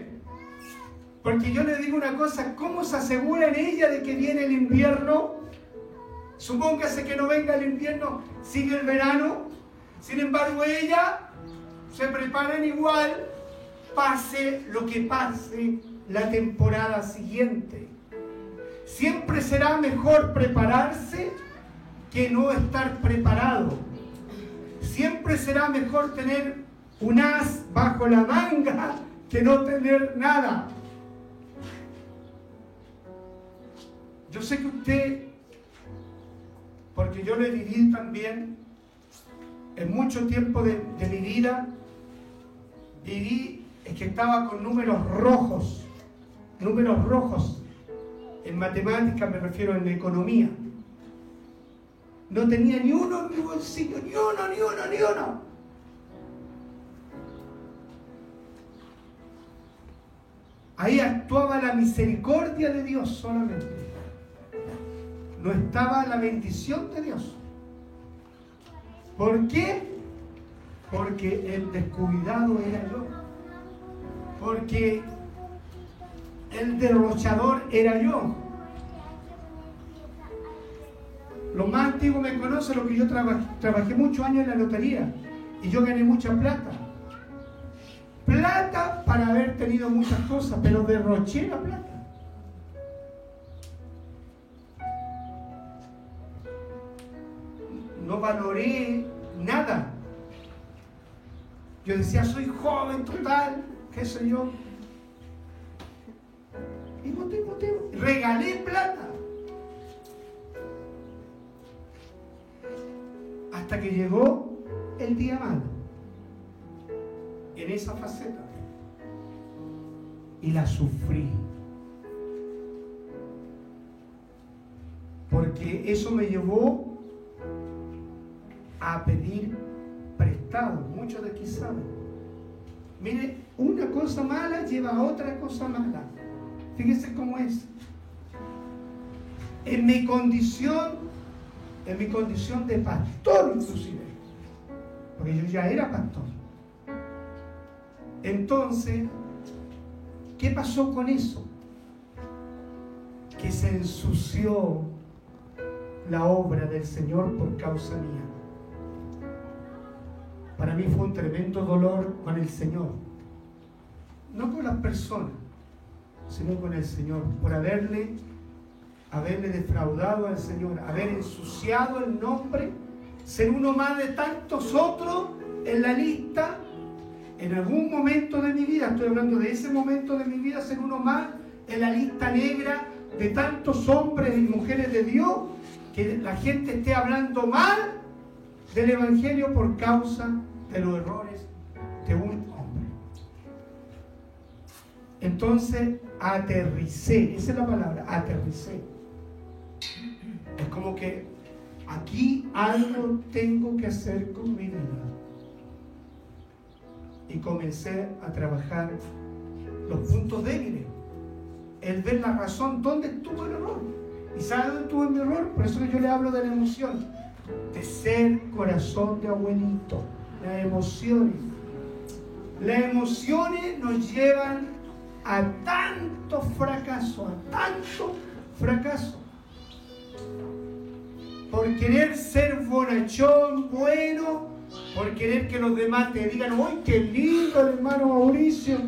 [SPEAKER 1] Porque yo le digo una cosa, ¿cómo se asegura en ella de que viene el invierno? Supóngase que no venga el invierno, sigue el verano. Sin embargo, ella se prepara igual, pase lo que pase la temporada siguiente. Siempre será mejor prepararse que no estar preparado. Siempre será mejor tener un as bajo la manga que no tener nada. Yo sé que usted, porque yo lo vivido también, en mucho tiempo de, de mi vida, viví, es que estaba con números rojos, números rojos. En matemáticas me refiero en economía. No tenía ni uno en mi bolsillo, ni uno, ni uno, ni uno. Ahí actuaba la misericordia de Dios solamente. No estaba la bendición de Dios. ¿Por qué? Porque el descuidado era yo. Porque el derrochador era yo. Lo más antiguo me conoce lo que yo trabajé, muchos años en la lotería y yo gané mucha plata. Plata para haber tenido muchas cosas, pero derroché la plata. No valoré nada. Yo decía, soy joven total, qué sé yo. Y voté, voté, regalé plata. Hasta que llegó el día malo. En esa faceta. Y la sufrí. Porque eso me llevó a pedir prestado. Muchos de aquí saben. Mire, una cosa mala lleva a otra cosa mala. Fíjese cómo es. En mi condición, en mi condición de pastor inclusive, porque yo ya era pastor. Entonces, ¿qué pasó con eso? Que se ensució la obra del Señor por causa mía. Para mí fue un tremendo dolor con el Señor. No con las personas, sino con el Señor. Por haberle, haberle defraudado al Señor, haber ensuciado el nombre, ser uno más de tantos otros en la lista. En algún momento de mi vida, estoy hablando de ese momento de mi vida, ser uno más en la lista negra de tantos hombres y mujeres de Dios, que la gente esté hablando mal del Evangelio por causa de los errores de un hombre. Entonces aterricé, esa es la palabra, aterricé. Es como que aquí algo tengo que hacer con mi vida. Y comencé a trabajar los puntos débiles. El ver la razón, dónde estuvo el error. ¿Y sabe dónde estuvo mi error? Por eso yo le hablo de la emoción. De ser corazón de abuelito las emociones. Las emociones nos llevan a tanto fracaso, a tanto fracaso. Por querer ser bonachón, bueno, por querer que los demás te digan, ¡ay, qué lindo el hermano Mauricio!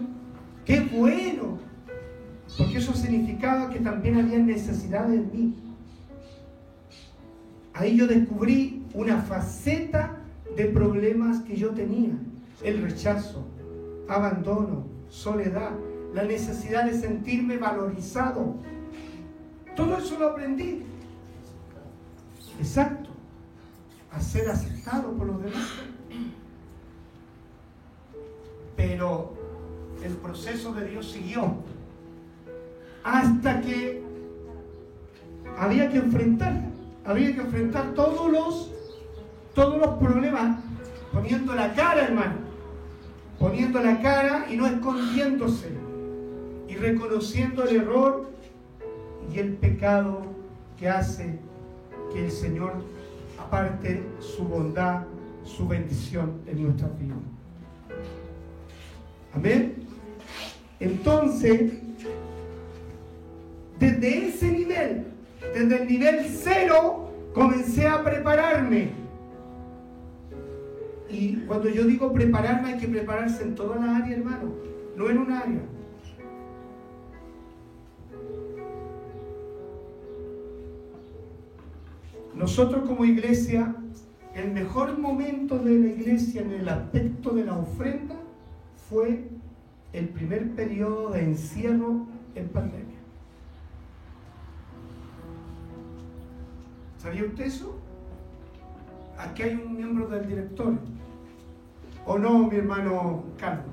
[SPEAKER 1] ¡Qué bueno! Porque eso significaba que también había necesidad en mí. Ahí yo descubrí una faceta de problemas que yo tenía. El rechazo, abandono, soledad, la necesidad de sentirme valorizado. Todo eso lo aprendí. Exacto. A ser aceptado por los demás. Pero el proceso de Dios siguió. Hasta que había que enfrentar, había que enfrentar todos los todos los problemas poniendo la cara, hermano. Poniendo la cara y no escondiéndose. y reconociendo el error y el pecado que hace que el Señor aparte su bondad, su bendición en nuestra vida. Amén. Entonces, desde ese nivel, desde el nivel cero, comencé a prepararme. Y cuando yo digo prepararme, hay que prepararse en toda la área, hermano, no en un área. Nosotros como iglesia, el mejor momento de la iglesia en el aspecto de la ofrenda fue el primer periodo de encierro en pandemia. ¿Sabía usted eso? Aquí hay un miembro del directorio. ¿O no, mi hermano Carlos?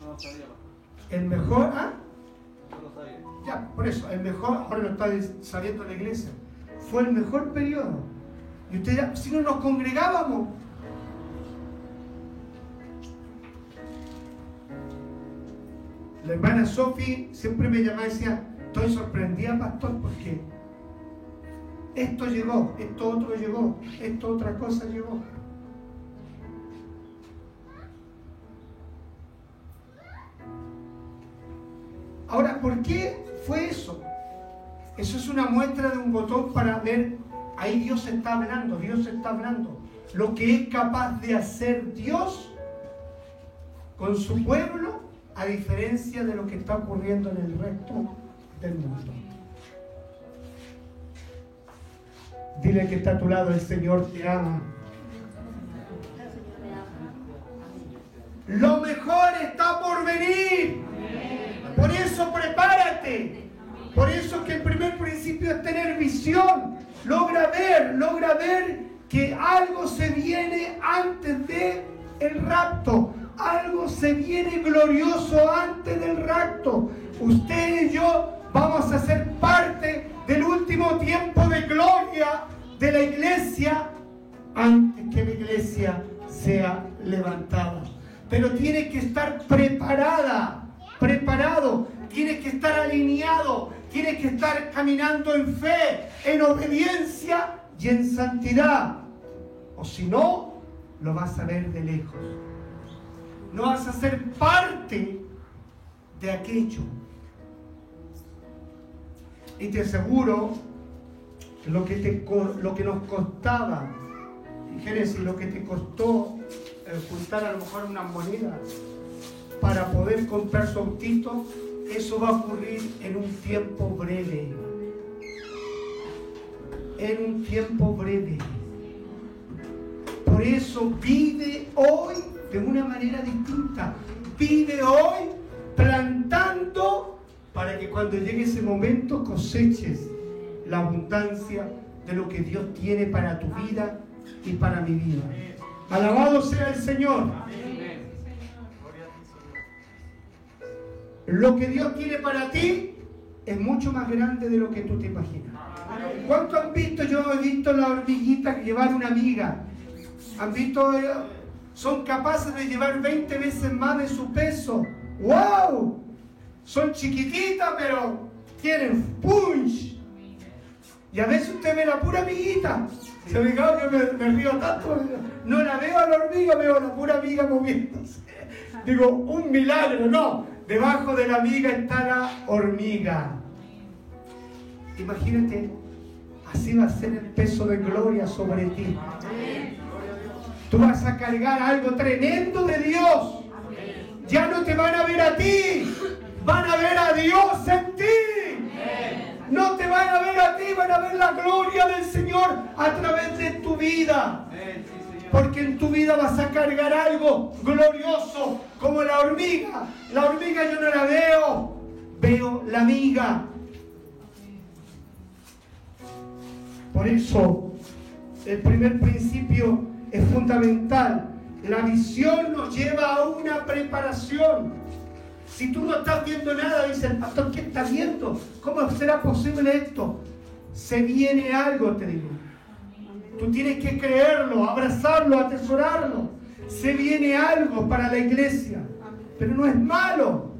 [SPEAKER 3] No lo sabía.
[SPEAKER 1] El mejor, ¿ah?
[SPEAKER 3] No lo sabía.
[SPEAKER 1] Ya, por eso, el mejor, ahora lo está sabiendo la iglesia, fue el mejor periodo. Y usted ya, si no nos congregábamos, la hermana Sophie siempre me llamaba y decía, estoy sorprendida, pastor, porque esto llegó, esto otro llegó, esto otra cosa llegó. Ahora, ¿por qué fue eso? Eso es una muestra de un botón para ver, ahí Dios está hablando, Dios está hablando. Lo que es capaz de hacer Dios con su pueblo, a diferencia de lo que está ocurriendo en el resto del mundo. Dile que está a tu lado, el Señor te ama. Lo mejor está por venir. Por eso prepárate. Por eso que el primer principio es tener visión. Logra ver, logra ver que algo se viene antes de el rapto. Algo se viene glorioso antes del rapto. Usted y yo vamos a ser parte del último tiempo de gloria de la iglesia antes que la iglesia sea levantada. Pero tiene que estar preparada, preparado, tiene que estar alineado, tiene que estar caminando en fe, en obediencia y en santidad. O si no, lo vas a ver de lejos. No vas a ser parte de aquello. Y te aseguro lo que, te, lo que nos costaba, Génesis, lo que te costó eh, juntar a lo mejor unas monedas para poder comprar su autito, eso va a ocurrir en un tiempo breve. En un tiempo breve. Por eso vive hoy de una manera distinta. Vive hoy plantando para que cuando llegue ese momento coseches la abundancia de lo que Dios tiene para tu vida y para mi vida. Alabado sea el Señor. Lo que Dios quiere para ti es mucho más grande de lo que tú te imaginas. ¿Cuánto han visto? Yo he visto la hormiguita llevar una amiga. ¿Han visto? eh, Son capaces de llevar 20 veces más de su peso. ¡Wow! Son chiquititas, pero tienen punch. Y a veces usted ve la pura amiguita. Se me que me, río tanto. No la veo a la hormiga, veo a la pura amiga moviéndose. Digo, un milagro, no. Debajo de la amiga está la hormiga. Imagínate, así va a ser el peso de gloria sobre ti. Tú vas a cargar algo tremendo de Dios. Ya no te van a ver a ti, van a ver a Dios en ti. No te van a ver a ti, van a ver la gloria del Señor a través de tu vida. Porque en tu vida vas a cargar algo glorioso, como la hormiga. La hormiga yo no la veo, veo la miga. Por eso, el primer principio es fundamental. La visión nos lleva a una preparación. Si tú no estás viendo nada, dice el pastor, ¿qué estás viendo? ¿Cómo será posible esto? Se viene algo, te digo. Tú tienes que creerlo, abrazarlo, atesorarlo. Se viene algo para la iglesia, pero no es malo.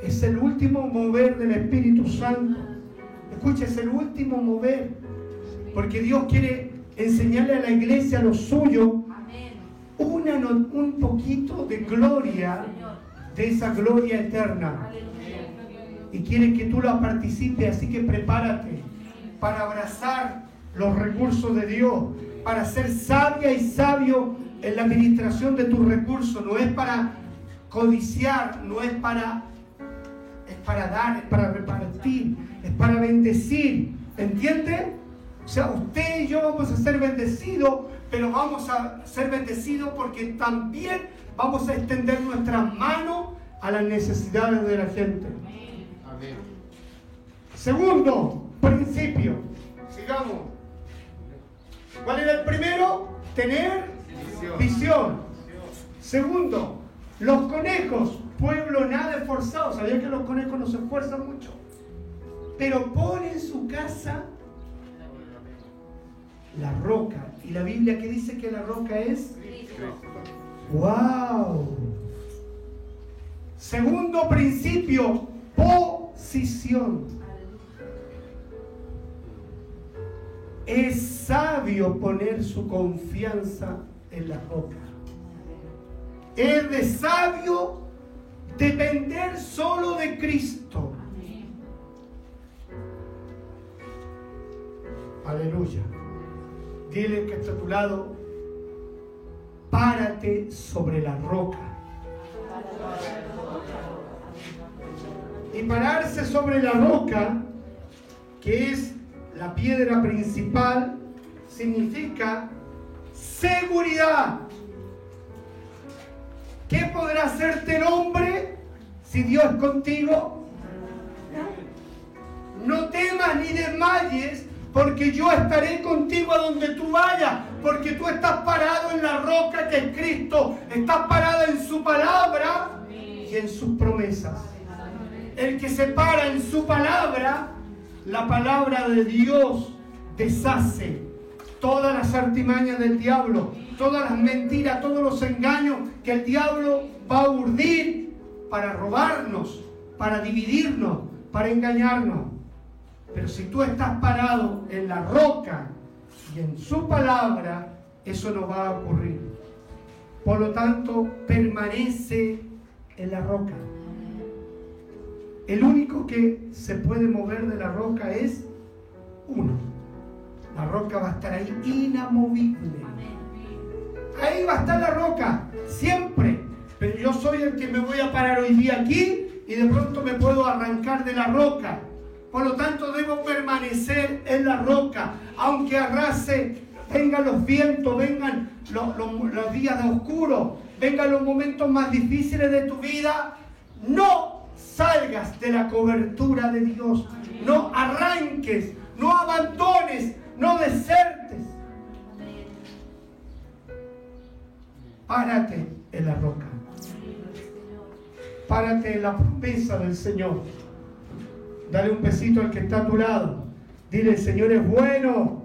[SPEAKER 1] Es el último mover del Espíritu Santo. Escucha, es el último mover. Porque Dios quiere enseñarle a la iglesia lo suyo, una, un poquito de gloria, de esa gloria eterna. Y quiere que tú la participes, así que prepárate para abrazar los recursos de Dios, para ser sabia y sabio en la administración de tus recursos. No es para codiciar, no es para es para dar, es para repartir, es para bendecir. ¿Entiende? O sea, usted y yo vamos a ser bendecidos, pero vamos a ser bendecidos porque también vamos a extender nuestras manos a las necesidades de la gente.
[SPEAKER 4] Amén.
[SPEAKER 1] Segundo principio, sigamos. ¿Cuál era el primero? Tener
[SPEAKER 4] Visión.
[SPEAKER 1] visión. Segundo, los conejos, pueblo nada esforzado. ¿Sabía que los conejos no se esfuerzan mucho? Pero ponen su casa la roca. Y la Biblia que dice que la roca es ¡Wow! Segundo principio, posición. Es sabio poner su confianza en la roca. Es de sabio depender solo de Cristo. Aleluya. Dile que está a tu lado, párate sobre la roca. Y pararse sobre la roca, que es la piedra principal, significa seguridad. ¿Qué podrá hacerte el hombre si Dios es contigo? No temas ni desmayes, porque yo estaré contigo a donde tú vayas, porque tú estás parado en la roca que es Cristo, estás parado en su palabra y en sus promesas. El que se para en su palabra, la palabra de Dios deshace todas las artimañas del diablo, todas las mentiras, todos los engaños que el diablo va a urdir para robarnos, para dividirnos, para engañarnos. Pero si tú estás parado en la roca y en su palabra, eso no va a ocurrir. Por lo tanto, permanece en la roca. El único que se puede mover de la roca es uno. La roca va a estar ahí inamovible. Ahí va a estar la roca, siempre. Pero yo soy el que me voy a parar hoy día aquí y de pronto me puedo arrancar de la roca. Por lo tanto, debo permanecer en la roca, aunque arrase, vengan los vientos, vengan los, días de oscuro, vengan los momentos más difíciles de tu vida. No salgas de la cobertura de Dios. No arranques, no abandones, no desertes. Párate en la roca. Párate en la promesa del Señor. Dale un besito al que está a tu lado. Dile, el Señor es bueno.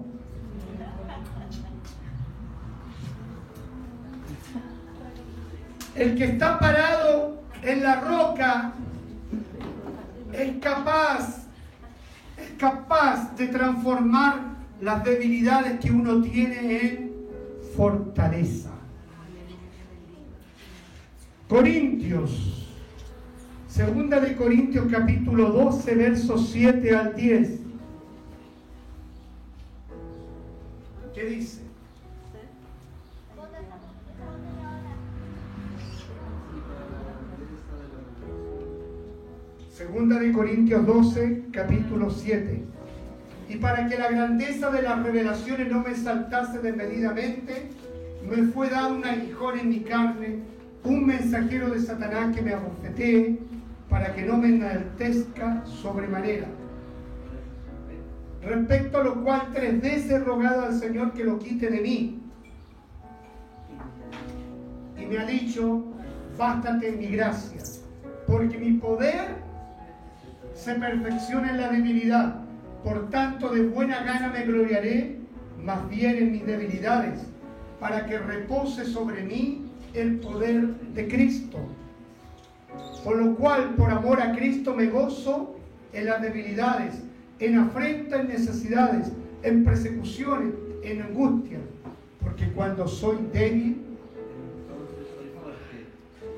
[SPEAKER 1] El que está parado en la roca es capaz, es capaz de transformar las debilidades que uno tiene en fortaleza. Corintios, segunda de Corintios capítulo 12, versos 7 al 10. ¿Qué dice? Segunda de Corintios 12, capítulo 7. Y para que la grandeza de las revelaciones no me saltase desmedidamente, me fue dado un aguijón en mi carne, un mensajero de Satanás que me abofetee, para que no me enaltezca sobremanera. Respecto a lo cual tres veces he rogado al Señor que lo quite de mí. Y me ha dicho, bástate mi gracia, porque mi poder se perfecciona en la debilidad. Por tanto, de buena gana me gloriaré, más bien en mis debilidades, para que repose sobre mí el poder de Cristo. Por lo cual, por amor a Cristo, me gozo en las debilidades, en afrenta, en necesidades, en persecuciones, en angustia. Porque cuando soy débil.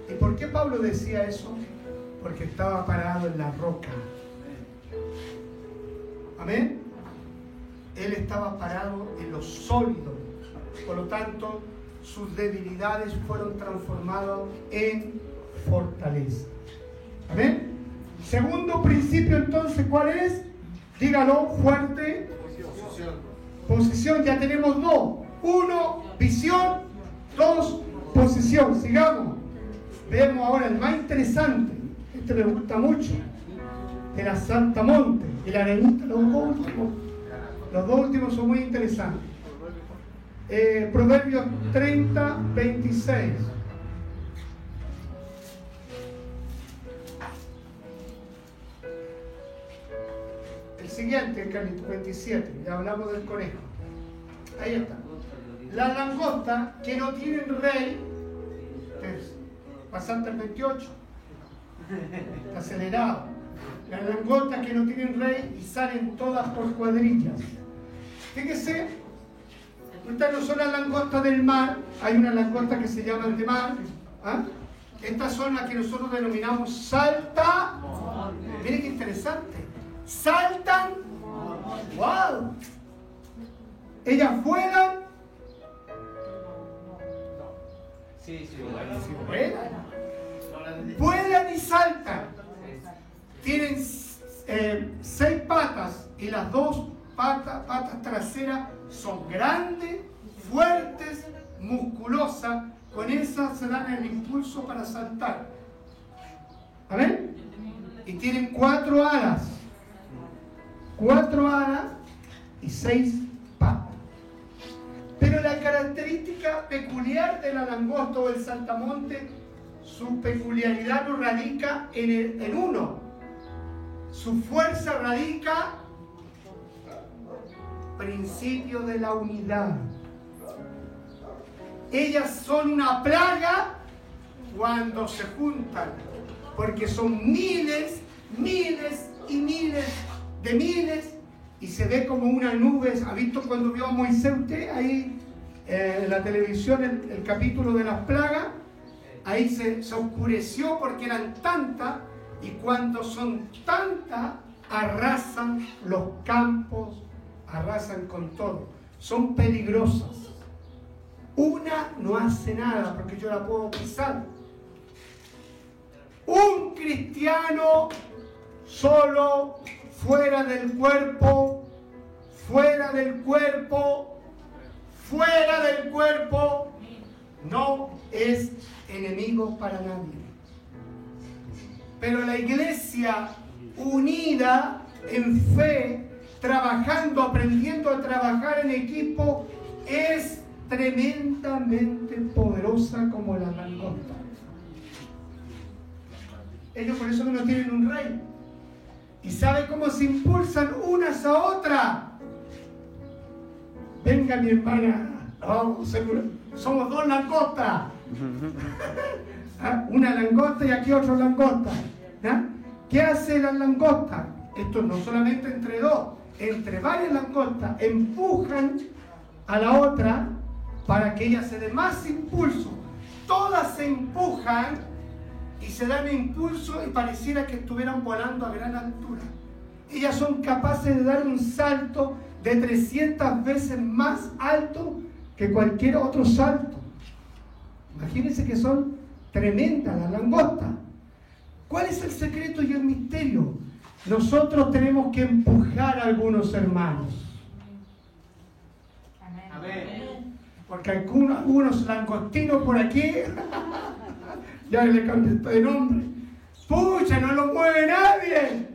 [SPEAKER 1] ¿y por qué Pablo decía eso? Porque estaba parado en la roca. Amén. Él estaba parado en lo sólido. Por lo tanto, sus debilidades fueron transformadas en fortaleza. Amén. Segundo principio entonces, ¿cuál es? Dígalo fuerte. Posición, ya tenemos dos. Uno, visión. Dos, posición. Sigamos. Veamos ahora el más interesante. Este me gusta mucho. De la Santa Monte. Y la arenita, los dos últimos. Los dos últimos son muy interesantes. Eh, Proverbios 30, 26. Siguiente, Carlito, 27. Ya hablamos del conejo. Ahí está. Las langostas que no tienen rey. Pasante al 28. Está acelerado. Las langostas que no tienen rey y salen todas por cuadrillas. Fíjese, estas no son las langostas del mar, hay unas langostas que se llaman de mar. ¿ah? Estas son las que nosotros denominamos salta. Miren qué interesante. Saltan. ¡Wow! Ellas vuelan.
[SPEAKER 3] Sí,
[SPEAKER 1] vuelan. Vuelan y saltan. Tienen eh, seis patas y las dos patas, patas traseras son grandes, fuertes, musculosas. Con esas se dan el impulso para saltar. ¿Amén? Y tienen cuatro alas. Cuatro alas y seis patas. Pero la característica peculiar de la langosta o el saltamonte, su peculiaridad no radica en, el- en uno. Su fuerza radica principio de la unidad. Ellas son una plaga cuando se juntan, porque son miles, miles y miles de miles y se ve como una nube. ¿Ha visto cuando vio a Moisés usted ahí eh, en la televisión el, el capítulo de las plagas? Ahí se, se oscureció porque eran tantas y cuando son tantas arrasan los campos, arrasan con todo. Son peligrosas. Una no hace nada porque yo la puedo pisar. Un cristiano solo, fuera del cuerpo, fuera del cuerpo, fuera del cuerpo, no es enemigo para nadie. Pero la iglesia unida en fe, trabajando, aprendiendo a trabajar en equipo, es tremendamente poderosa como la langosta. Ellos por eso no tienen un rey. ¿Y sabe cómo se impulsan unas a otras? Venga mi hermana, vamos, seguro, somos dos langostas. ¿Ah? Una langosta y aquí otra langosta. ¿ah? ¿Qué hace la langosta? Esto no solamente entre dos, entre varias langostas empujan a la otra para que ella se dé más impulso. Todas se empujan y se dan impulso y pareciera que estuvieran volando a gran altura. Ellas son capaces de dar un salto de 300 veces más alto que cualquier otro salto. Imagínense que son tremendas las langostas. ¿Cuál es el secreto y el misterio? Nosotros tenemos que empujar a algunos hermanos.
[SPEAKER 3] Amén.
[SPEAKER 1] Porque algunos, algunos langostinos por aquí, ya le cambié de nombre. Pucha, no lo mueve nadie.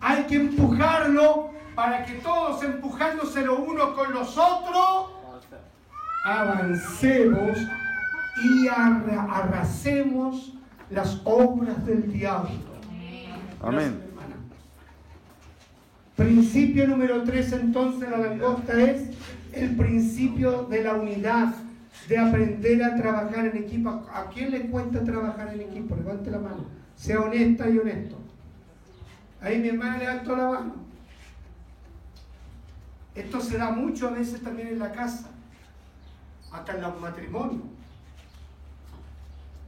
[SPEAKER 1] Hay que empujarlo para que todos empujándose los unos con los otros, avancemos y arra- arrasemos las obras del diablo.
[SPEAKER 2] Amén.
[SPEAKER 1] Principio número 3 entonces la langosta es el principio de la unidad. De aprender a trabajar en equipo. ¿A quién le cuesta trabajar en equipo? Levante la mano. Sea honesta y honesto. Ahí mi hermana levantó la mano. Esto se da mucho a veces también en la casa, hasta en los matrimonios.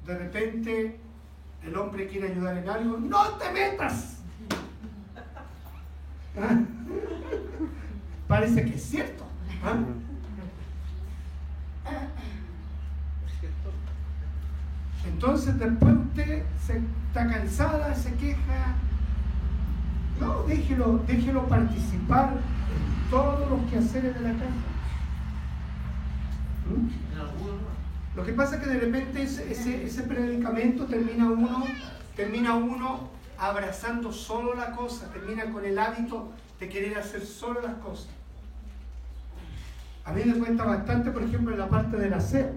[SPEAKER 1] De repente el hombre quiere ayudar en algo, no te metas. Parece que es cierto. ¿ah? Entonces después usted se, está cansada, se queja. No, déjelo, déjelo participar en todos los quehaceres de la casa. ¿Mm? Lo que pasa es que de repente ese, predicamento termina uno, termina uno abrazando solo la cosa, termina con el hábito de querer hacer solo las cosas. A mí me cuenta bastante, por ejemplo, en la parte del aseo.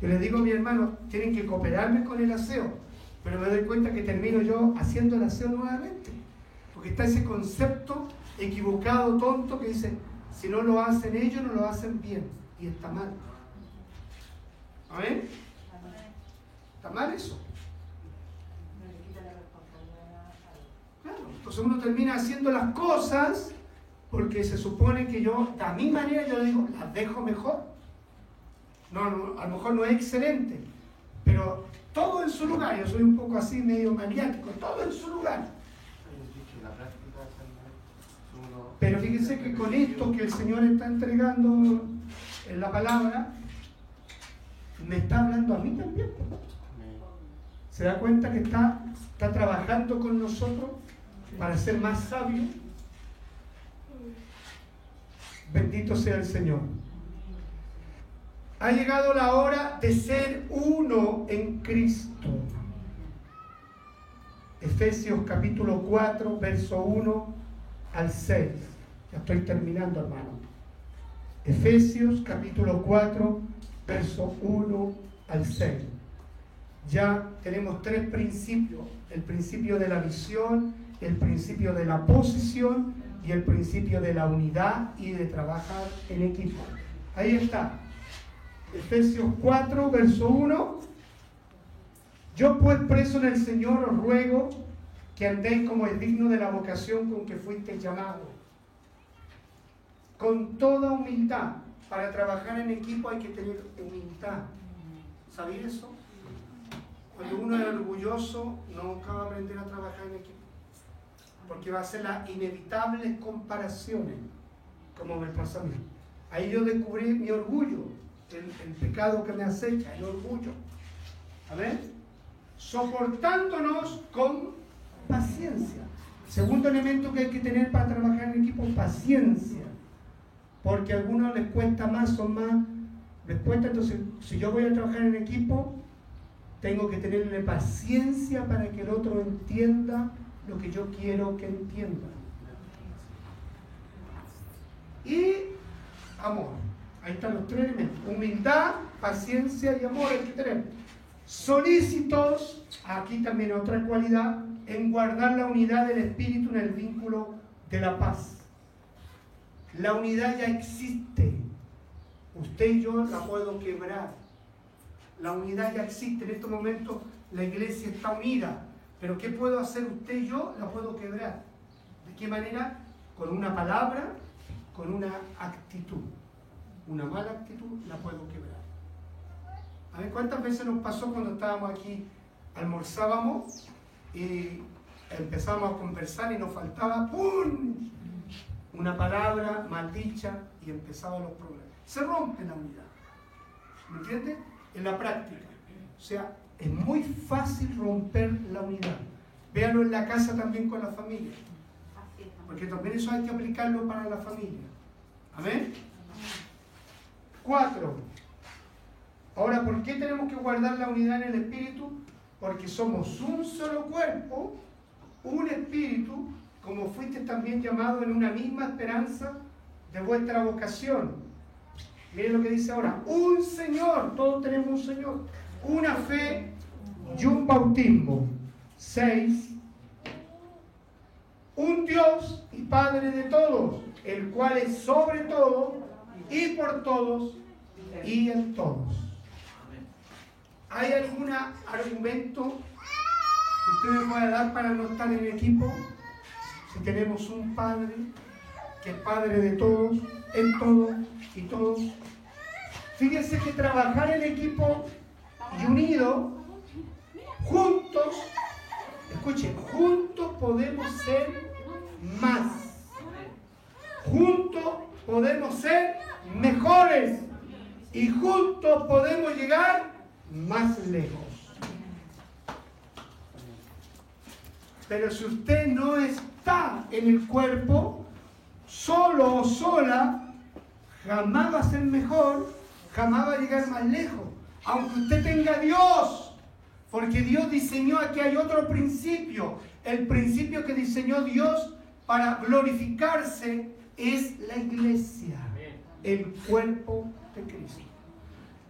[SPEAKER 1] Yo les digo a mi hermano, tienen que cooperarme con el aseo, pero me doy cuenta que termino yo haciendo el aseo nuevamente. Porque está ese concepto equivocado, tonto, que dice, si no lo hacen ellos, no lo hacen bien. Y está mal. ¿Amén? Está mal eso. Claro, entonces uno termina haciendo las cosas porque se supone que yo, a mi manera, yo digo, las dejo mejor. No, a lo mejor no es excelente, pero todo en su lugar. Yo soy un poco así, medio maniático, todo en su lugar. Pero fíjense que con esto que el Señor está entregando en la palabra, me está hablando a mí también. ¿Se da cuenta que está, está trabajando con nosotros para ser más sabios? Bendito sea el Señor. Ha llegado la hora de ser uno en Cristo. Efesios capítulo 4, verso 1 al 6. Ya estoy terminando, hermano. Efesios capítulo 4, verso 1 al 6. Ya tenemos tres principios. El principio de la visión, el principio de la posición y el principio de la unidad y de trabajar en equipo. Ahí está. Efesios 4, verso 1. Yo pues preso en el Señor os ruego que andéis como es digno de la vocación con que fuisteis llamado. Con toda humildad. Para trabajar en equipo hay que tener humildad. ¿Sabéis eso? Cuando uno es orgulloso, nunca va a aprender a trabajar en equipo porque va a ser las inevitables comparaciones, como me pasa a mí. Ahí yo descubrí mi orgullo, el, pecado que me acecha, el orgullo. A ver, soportándonos con paciencia. Segundo elemento que hay que tener para trabajar en equipo, paciencia. Porque a algunos les cuesta más, o más, les cuesta, entonces si yo voy a trabajar en equipo, tengo que tenerle paciencia para que el otro entienda lo que yo quiero que entiendan. Y amor. Ahí están los tres elementos. Humildad, paciencia y amor hay que tener. Solícitos, aquí también otra cualidad, en guardar la unidad del espíritu en el vínculo de la paz. La unidad ya existe. Usted y yo la puedo quebrar. La unidad ya existe. En estos momentos la iglesia está unida. Pero ¿qué puedo hacer usted y yo? La puedo quebrar. ¿De qué manera? Con una palabra, con una actitud. Una mala actitud la puedo quebrar. A ver, ¿cuántas veces nos pasó cuando estábamos aquí, almorzábamos y empezábamos a conversar y nos faltaba ¡pum! una palabra maldicha y empezaban los problemas. Se rompe la unidad. ¿Me entiende? En la práctica. O sea, es muy fácil romper la unidad. Véanlo en la casa también con la familia. Porque también eso hay que aplicarlo para la familia. Amén. Cuatro. Ahora, ¿por qué tenemos que guardar la unidad en el espíritu? Porque somos un solo cuerpo, un espíritu, como fuiste también llamado en una misma esperanza de vuestra vocación. Miren lo que dice ahora, un Señor, todos tenemos un Señor una fe y un bautismo. Seis, un Dios y Padre de todos, el cual es sobre todo y por todos y en todos. ¿Hay algún argumento que usted me pueda dar para no estar en equipo? Si tenemos un Padre que es Padre de todos, en todos y todos. Fíjense que trabajar en equipo y unido, juntos, escuchen, juntos podemos ser más. Juntos podemos ser mejores y juntos podemos llegar más lejos. Pero si usted no está en el cuerpo, solo o sola, jamás va a ser mejor, jamás va a llegar más lejos. Aunque usted tenga Dios, porque Dios diseñó aquí hay otro principio. El principio que diseñó Dios para glorificarse es la iglesia, el cuerpo de Cristo.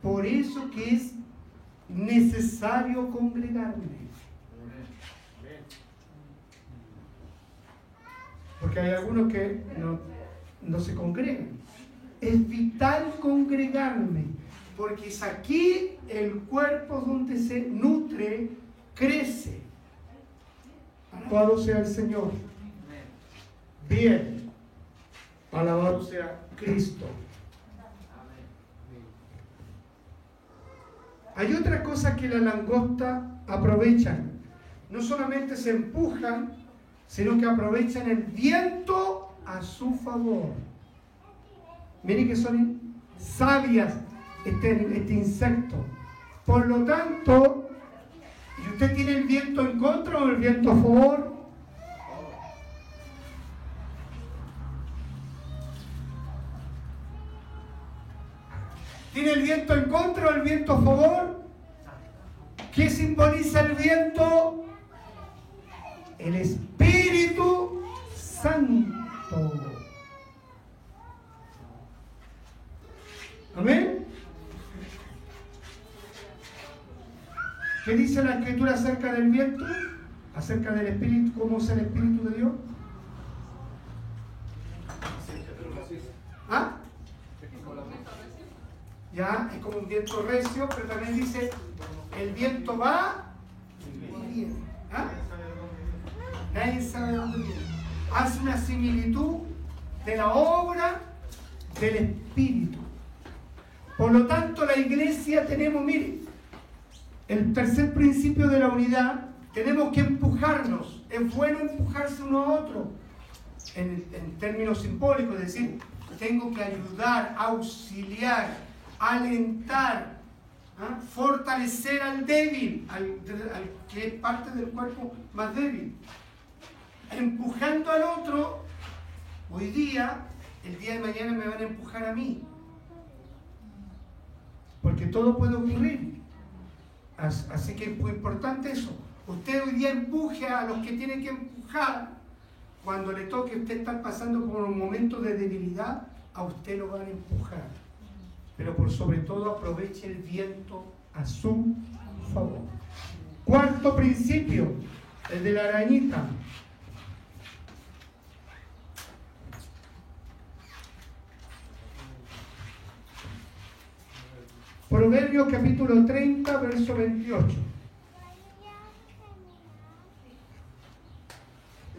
[SPEAKER 1] Por eso que es necesario congregarme. Porque hay algunos que no, se congregan. Es vital congregarme, porque es aquí el cuerpo donde se nutre, crece. Alabado sea el Señor. Bien. Alabado sea Cristo. Hay otra cosa que la langosta aprovechan. No solamente se empujan, sino que aprovechan el viento a su favor. Miren que son sabias este, este insecto. Por lo tanto, ¿y usted tiene el viento en contra o el viento a favor? ¿Tiene el viento en contra o el viento a favor? ¿Qué simboliza el viento? El Espíritu Santo. Amén. ¿Qué dice la escritura acerca del viento? Acerca del Espíritu, cómo es el Espíritu de Dios. ¿Ah? ya es como un viento recio, pero también dice, el viento va y viene. ¿Ah? Nadie sabe dónde viene. Hace una similitud de la obra del Espíritu. Por lo tanto, la iglesia tenemos, mire, el tercer principio de la unidad, tenemos que empujarnos. Es bueno empujarse uno a otro, en, términos simbólicos, es decir, tengo que ayudar, auxiliar, alentar, ¿ah? fortalecer al débil, al, que es parte del cuerpo más débil. Empujando al otro, hoy día, el día de mañana me van a empujar a mí. Porque todo puede ocurrir. Así que es muy importante eso. Usted hoy día empuje a los que tiene que empujar. Cuando le toque usted estar pasando por un momento de debilidad, a usted lo van a empujar pero por sobre todo aproveche el viento a su favor. Cuarto principio, el de la arañita. Proverbios capítulo 30, verso 28.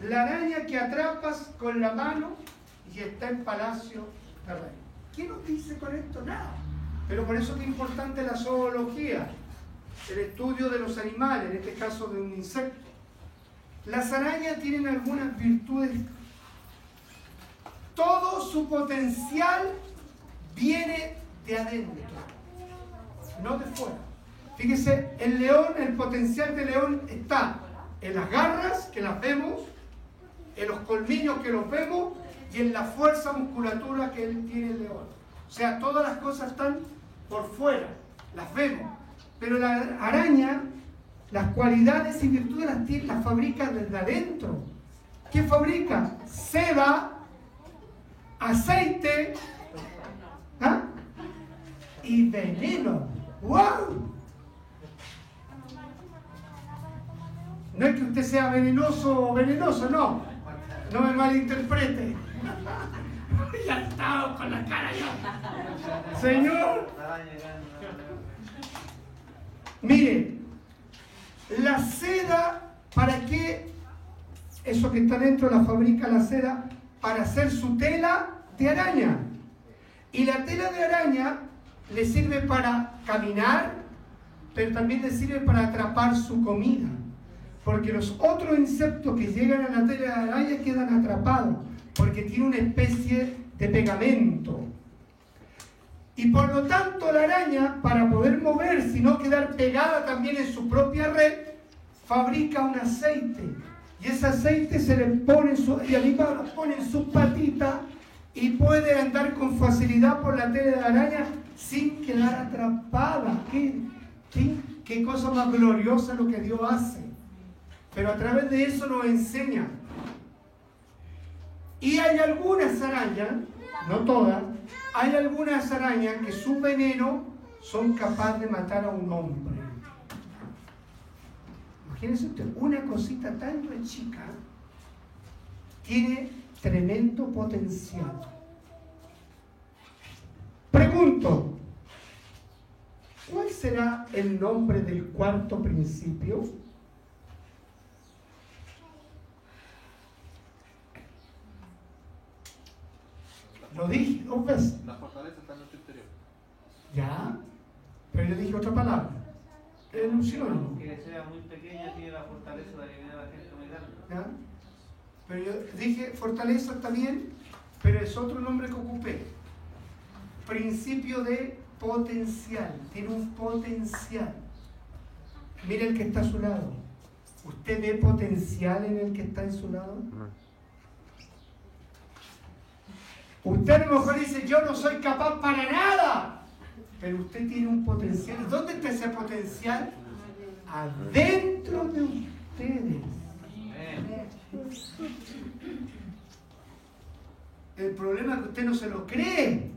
[SPEAKER 1] La araña que atrapas con la mano y está en palacio de rey. ¿Qué nos dice con esto? Nada. Pero por eso es importante la zoología, el estudio de los animales, en este caso de un insecto. Las arañas tienen algunas virtudes. Todo su potencial viene de adentro, no de fuera. Fíjese, el león, el potencial del león está en las garras que las vemos, en los colmillos que los vemos y en la fuerza musculatura que él tiene el león. O sea, todas las cosas están por fuera, las vemos. Pero la araña, las cualidades y virtudes las, tiene, las fabrica desde adentro. ¿Qué fabrica? Seda, aceite ¿ah? y veneno. ¡Wow! No es que usted sea venenoso o venenoso, no. No me malinterprete. ya estaba con la cara yo. Señor, mire, la seda, ¿para qué? Eso que está dentro la fabrica la seda para hacer su tela de araña. Y la tela de araña le sirve para caminar, pero también le sirve para atrapar su comida. Porque los otros insectos que llegan a la tela de araña quedan atrapados, porque tiene una especie de pegamento. Y por lo tanto la araña, para poder moverse y no quedar pegada también en su propia red, fabrica un aceite. Y ese aceite se le pone en su, y pone en su patita y puede andar con facilidad por la tela de araña sin quedar atrapada. ¿Qué, qué, cosa más gloriosa lo que Dios hace. Pero a través de eso nos enseña. Y hay algunas arañas, no todas, hay algunas arañas que su veneno son capaces de matar a un hombre. Imagínense usted, una cosita tan chica tiene tremendo potencial. Pregunto, ¿cuál será el nombre del cuarto principio? Lo dije dos veces.
[SPEAKER 2] La fortaleza está en nuestro interior.
[SPEAKER 1] Ya, pero yo dije otra palabra. Es un sinónimo.
[SPEAKER 3] Aunque sea muy pequeña, tiene la fortaleza de eliminar a la gente muy grande.
[SPEAKER 1] ¿ya? Pero yo dije fortaleza está bien, pero es otro nombre que ocupé. Principio de potencial. Tiene un potencial. Mire el que está a su lado. ¿Usted ve potencial en el que está en su lado? Usted a lo mejor dice, yo no soy capaz para nada. Pero usted tiene un potencial. ¿Y dónde está ese potencial? Adentro de ustedes. El problema es que usted no se lo cree.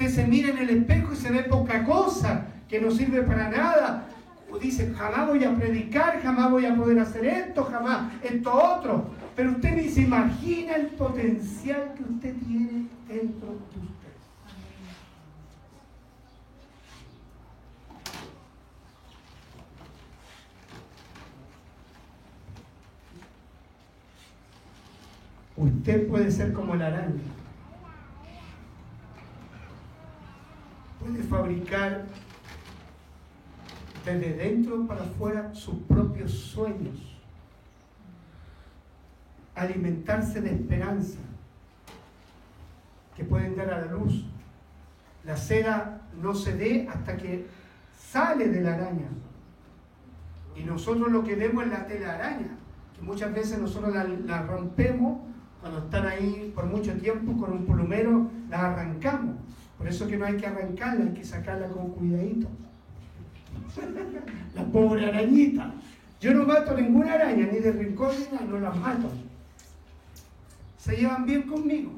[SPEAKER 1] Usted se mira en el espejo y se ve poca cosa, que no sirve para nada. O dice, jamás voy a predicar, jamás voy a poder hacer esto, jamás esto otro. Pero usted ni se imagina el potencial que usted tiene dentro de usted. Usted puede ser como la araña. Puede fabricar desde dentro para afuera sus propios sueños. Alimentarse de esperanza que pueden dar a la luz. La cera no se dé hasta que sale de la araña. Y nosotros lo que vemos es la tela araña, que muchas veces nosotros la, la rompemos cuando están ahí por mucho tiempo con un plumero, la arrancamos. Por eso que no hay que arrancarla, hay que sacarla con cuidadito. la pobre arañita. Yo no mato ninguna araña, ni de rincón ni nada, no las mato. Se llevan bien conmigo.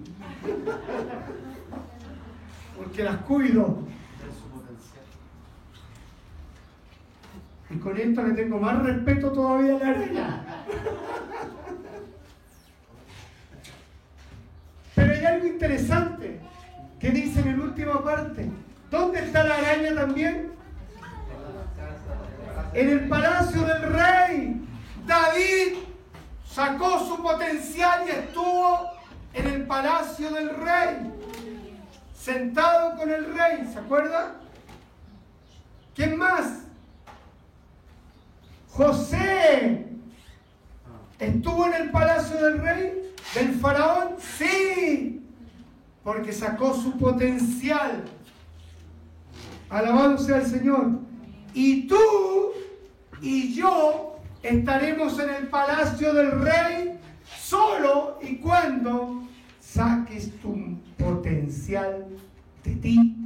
[SPEAKER 1] Porque las cuido. Y con esto le tengo más respeto todavía a la araña. Pero hay algo interesante que dice en la última parte. ¿Dónde está la araña también? En el palacio del rey. David sacó su potencial y estuvo en el palacio del rey. Sentado con el rey, ¿se acuerda? ¿Quién más? José estuvo en el palacio del rey, del faraón, sí, porque sacó su potencial. Alabado sea el Señor. Y tú y yo estaremos en el palacio del rey solo y cuando saques tu potencial de ti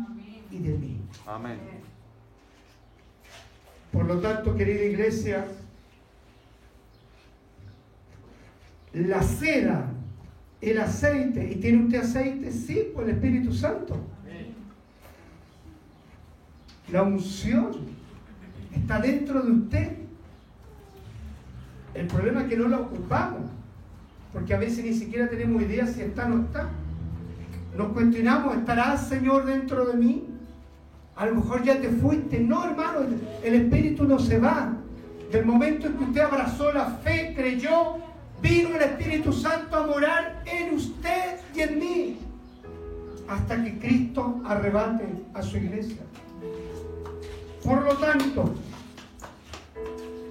[SPEAKER 1] y de mí.
[SPEAKER 2] Amén.
[SPEAKER 1] Por lo tanto, querida iglesia, la cera, el aceite, ¿y tiene usted aceite? Sí, por el Espíritu Santo. La unción está dentro de usted. El problema es que no la ocupamos. porque a veces ni siquiera tenemos idea si está o no está. Nos cuestionamos, ¿estará Señor dentro de mí? A lo mejor ya te fuiste. No, hermano, el Espíritu no se va. Del momento en que usted abrazó la fe, creyó, vino el Espíritu Santo a morar en usted y en mí. Hasta que Cristo arrebate a su iglesia. Por lo tanto,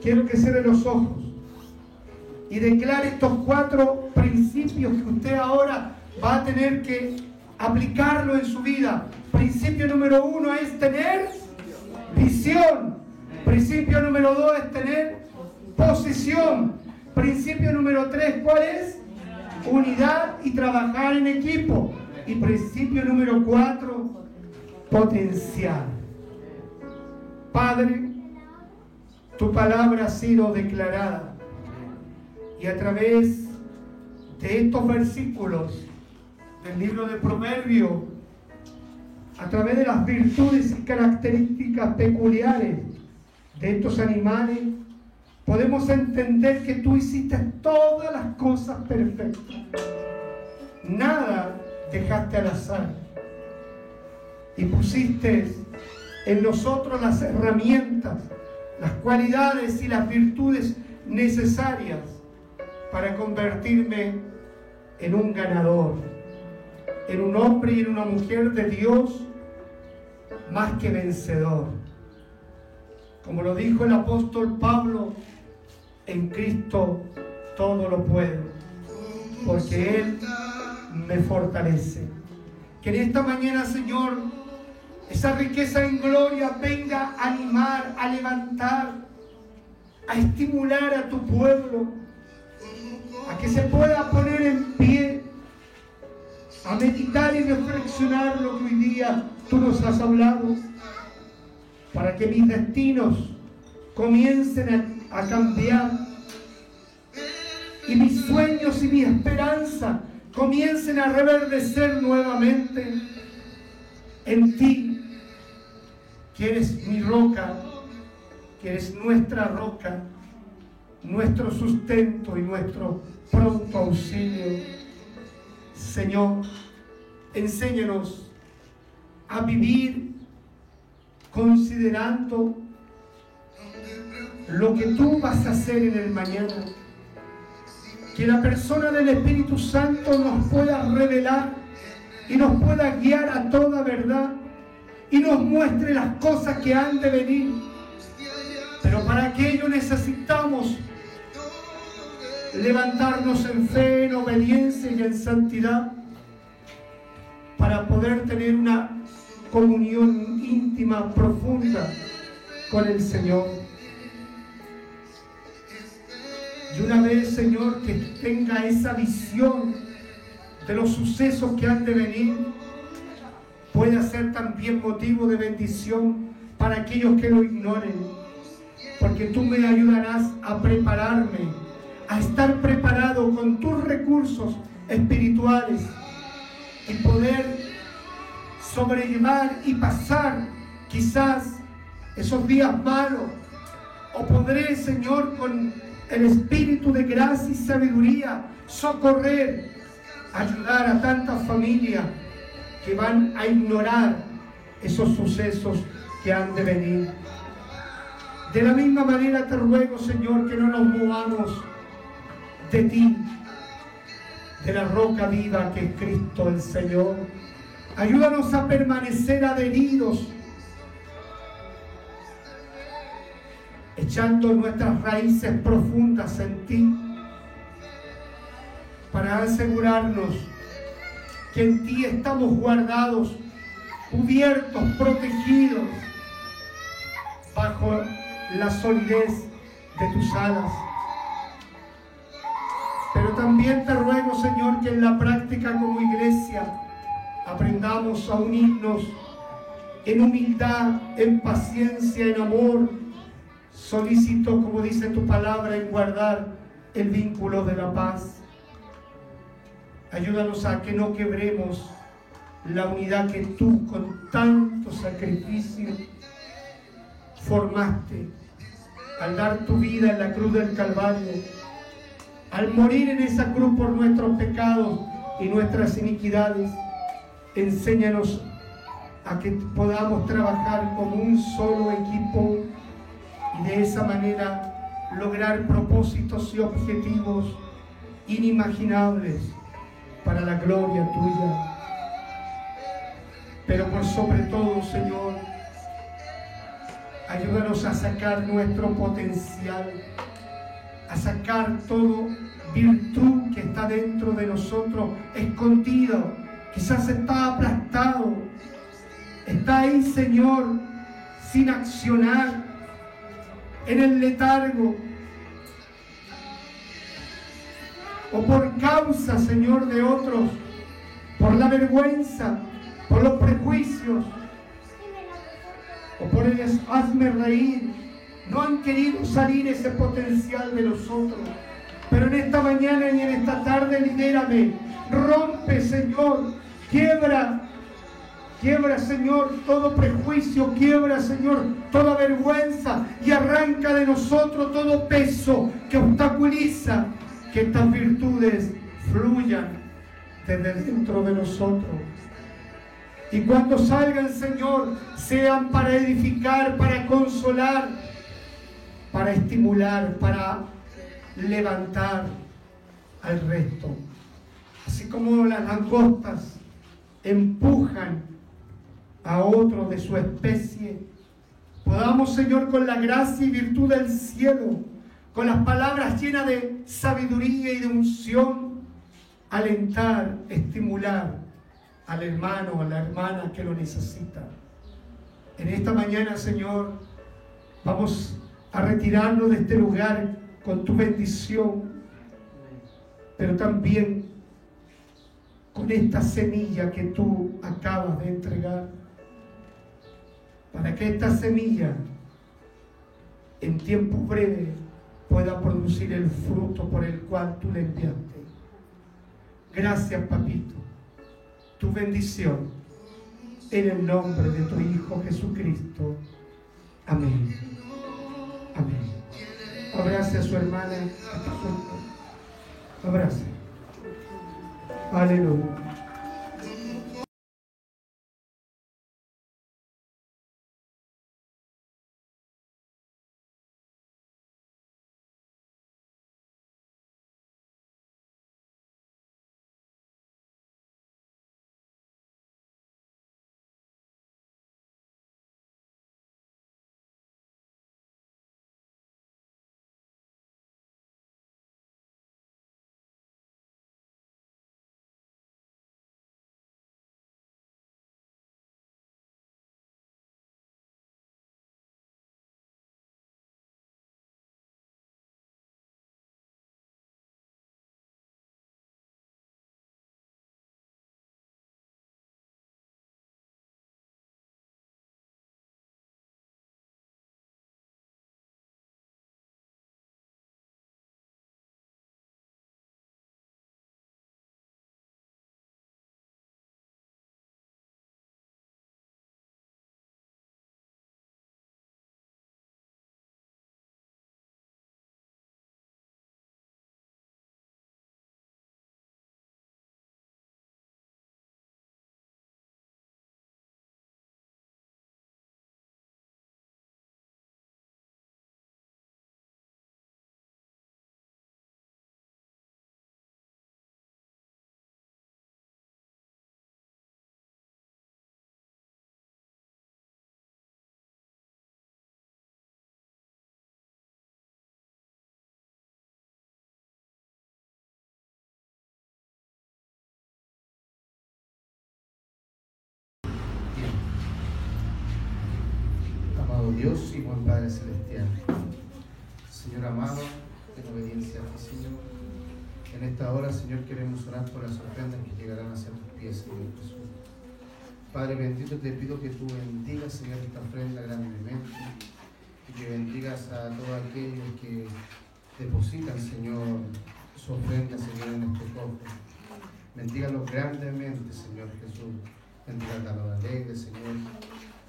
[SPEAKER 1] quiero que cierre los ojos y declare estos cuatro principios que usted ahora va a tener que aplicarlo en su vida. Principio número uno es tener visión. Principio número dos es tener posición. Principio número tres, ¿cuál es? Unidad y trabajar en equipo. Y principio número cuatro, potencial. Padre, tu palabra ha sido declarada. Y a través de estos versículos del libro de Proverbios, a través de las virtudes y características peculiares de estos animales, podemos entender que tú hiciste todas las cosas perfectas. Nada dejaste al azar. Y pusiste en nosotros las herramientas, las cualidades y las virtudes necesarias para convertirme en un ganador, en un hombre y en una mujer de Dios más que vencedor. Como lo dijo el apóstol Pablo, en Cristo todo lo puedo, porque Él me fortalece. Que en esta mañana, Señor, esa riqueza en gloria venga a animar, a levantar, a estimular a tu pueblo, a que se pueda poner en pie, a meditar y reflexionar lo que hoy día tú nos has hablado, para que mis destinos comiencen a, a cambiar y mis sueños y mi esperanza comiencen a reverdecer nuevamente en ti, que eres mi roca, que eres nuestra roca, nuestro sustento y nuestro pronto auxilio. Señor, enséñanos a vivir considerando lo que tú vas a hacer en el mañana. Que la persona del Espíritu Santo nos pueda revelar y nos pueda guiar a toda verdad y nos muestre las cosas que han de venir. Pero para aquello necesitamos levantarnos en fe, en obediencia y en santidad para poder tener una comunión íntima, profunda con el Señor. Y una vez, Señor, que tenga esa visión de los sucesos que han de venir, pueda ser también motivo de bendición para aquellos que lo ignoren. Porque tú me ayudarás a prepararme, a estar preparado con tus recursos espirituales y poder sobrellevar y pasar quizás esos días malos. O podré, Señor, con el espíritu de gracia y sabiduría, socorrer, ayudar a tantas familias que van a ignorar esos sucesos que han de venir. De la misma manera te ruego, Señor, que no nos movamos de ti, de la roca viva que es Cristo el Señor. Ayúdanos a permanecer adheridos, echando nuestras raíces profundas en ti, para asegurarnos que en ti estamos guardados, cubiertos, protegidos, bajo la solidez de tus alas. Pero también te ruego, Señor, que en la práctica como iglesia aprendamos a unirnos en humildad, en paciencia, en amor. Solicito, como dice tu palabra, en guardar el vínculo de la paz. Ayúdanos a que no quebremos la unidad que tú con tanto sacrificio formaste al dar tu vida en la cruz del Calvario al morir en esa cruz por nuestros pecados y nuestras iniquidades, enséñanos a que podamos trabajar como un solo equipo y de esa manera lograr propósitos y objetivos inimaginables para la gloria tuya. Pero por sobre todo, Señor, ayúdanos a sacar nuestro potencial, a sacar todo virtud que está dentro de nosotros, escondido, quizás está aplastado, está ahí, Señor, sin accionar, en el letargo, o por causa, Señor, de otros, por la vergüenza, por los prejuicios, o por el hazme reír, no han querido salir ese potencial de nosotros. Pero en esta mañana y en esta tarde, libérame, rompe, Señor, quiebra, quiebra, Señor, todo prejuicio, quiebra, Señor, toda vergüenza y arranca de nosotros todo peso que obstaculiza que estas virtudes fluyan desde dentro de nosotros. Y cuando salgan, Señor, sean para edificar, para consolar, para estimular, para levantar al resto. Así como las langostas empujan a otro de su especie, podamos, Señor, con la gracia y virtud del cielo, con las palabras llenas de sabiduría y de unción, alentar, estimular al hermano o a la hermana que lo necesita. En esta mañana, Señor, vamos a retirarnos de este lugar con tu bendición, pero también con esta semilla que tú acabas de entregar, para que esta semilla en tiempo breve pueda producir el fruto por el cual tú le enviaste. Gracias, papito. Tu bendición en el nombre de tu Hijo Jesucristo. Amén. Amén. Abrace a su hermana. Abrace. Aleluya.
[SPEAKER 4] Dios y buen Padre Celestial. Señor amado, en obediencia a ti, Señor, en esta hora, Señor, queremos orar por las ofrendas que llegarán hacia tus pies, Señor Jesús. Padre bendito, te pido que tú bendigas, Señor, esta ofrenda grandemente y que bendigas a todos aquellos que depositan, Señor, su ofrenda, Señor, en este cofre. Bendígalos grandemente, Señor Jesús. Bendiga a la alegre, Señor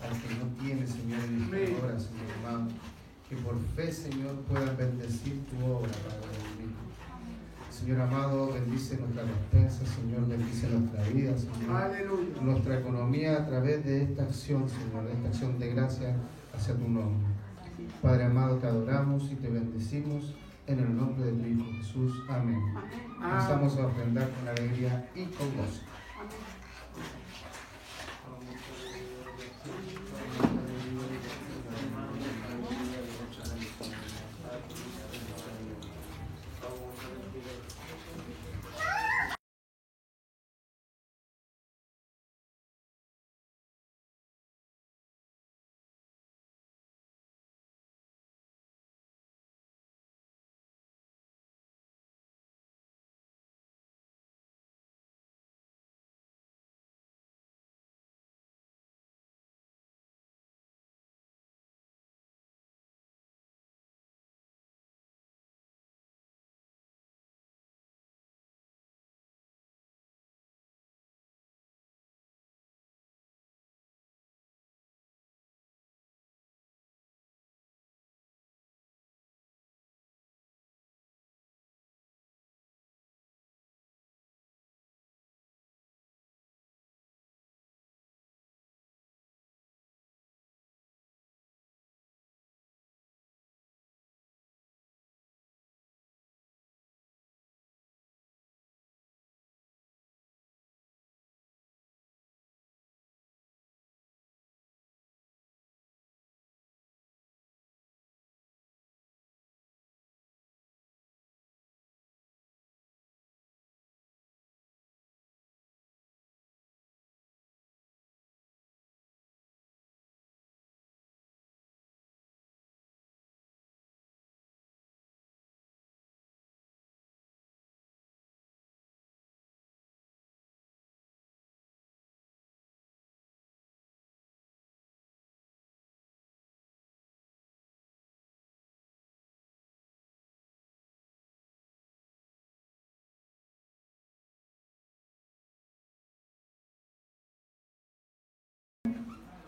[SPEAKER 4] al que no tiene, Señor, en esta hora, Señor amado. Que por fe, Señor, puedan bendecir tu obra, Padre bendito. Señor amado, bendice nuestra despensa, Señor, bendice nuestra vida, Señor.
[SPEAKER 1] Aleluya.
[SPEAKER 4] Nuestra economía a través de esta acción, Señor, de esta acción de gracia hacia tu nombre. Padre amado, te adoramos y te bendecimos en el nombre de tu Hijo Jesús. Amén. Comenzamos a ofrendar con alegría y con gozo.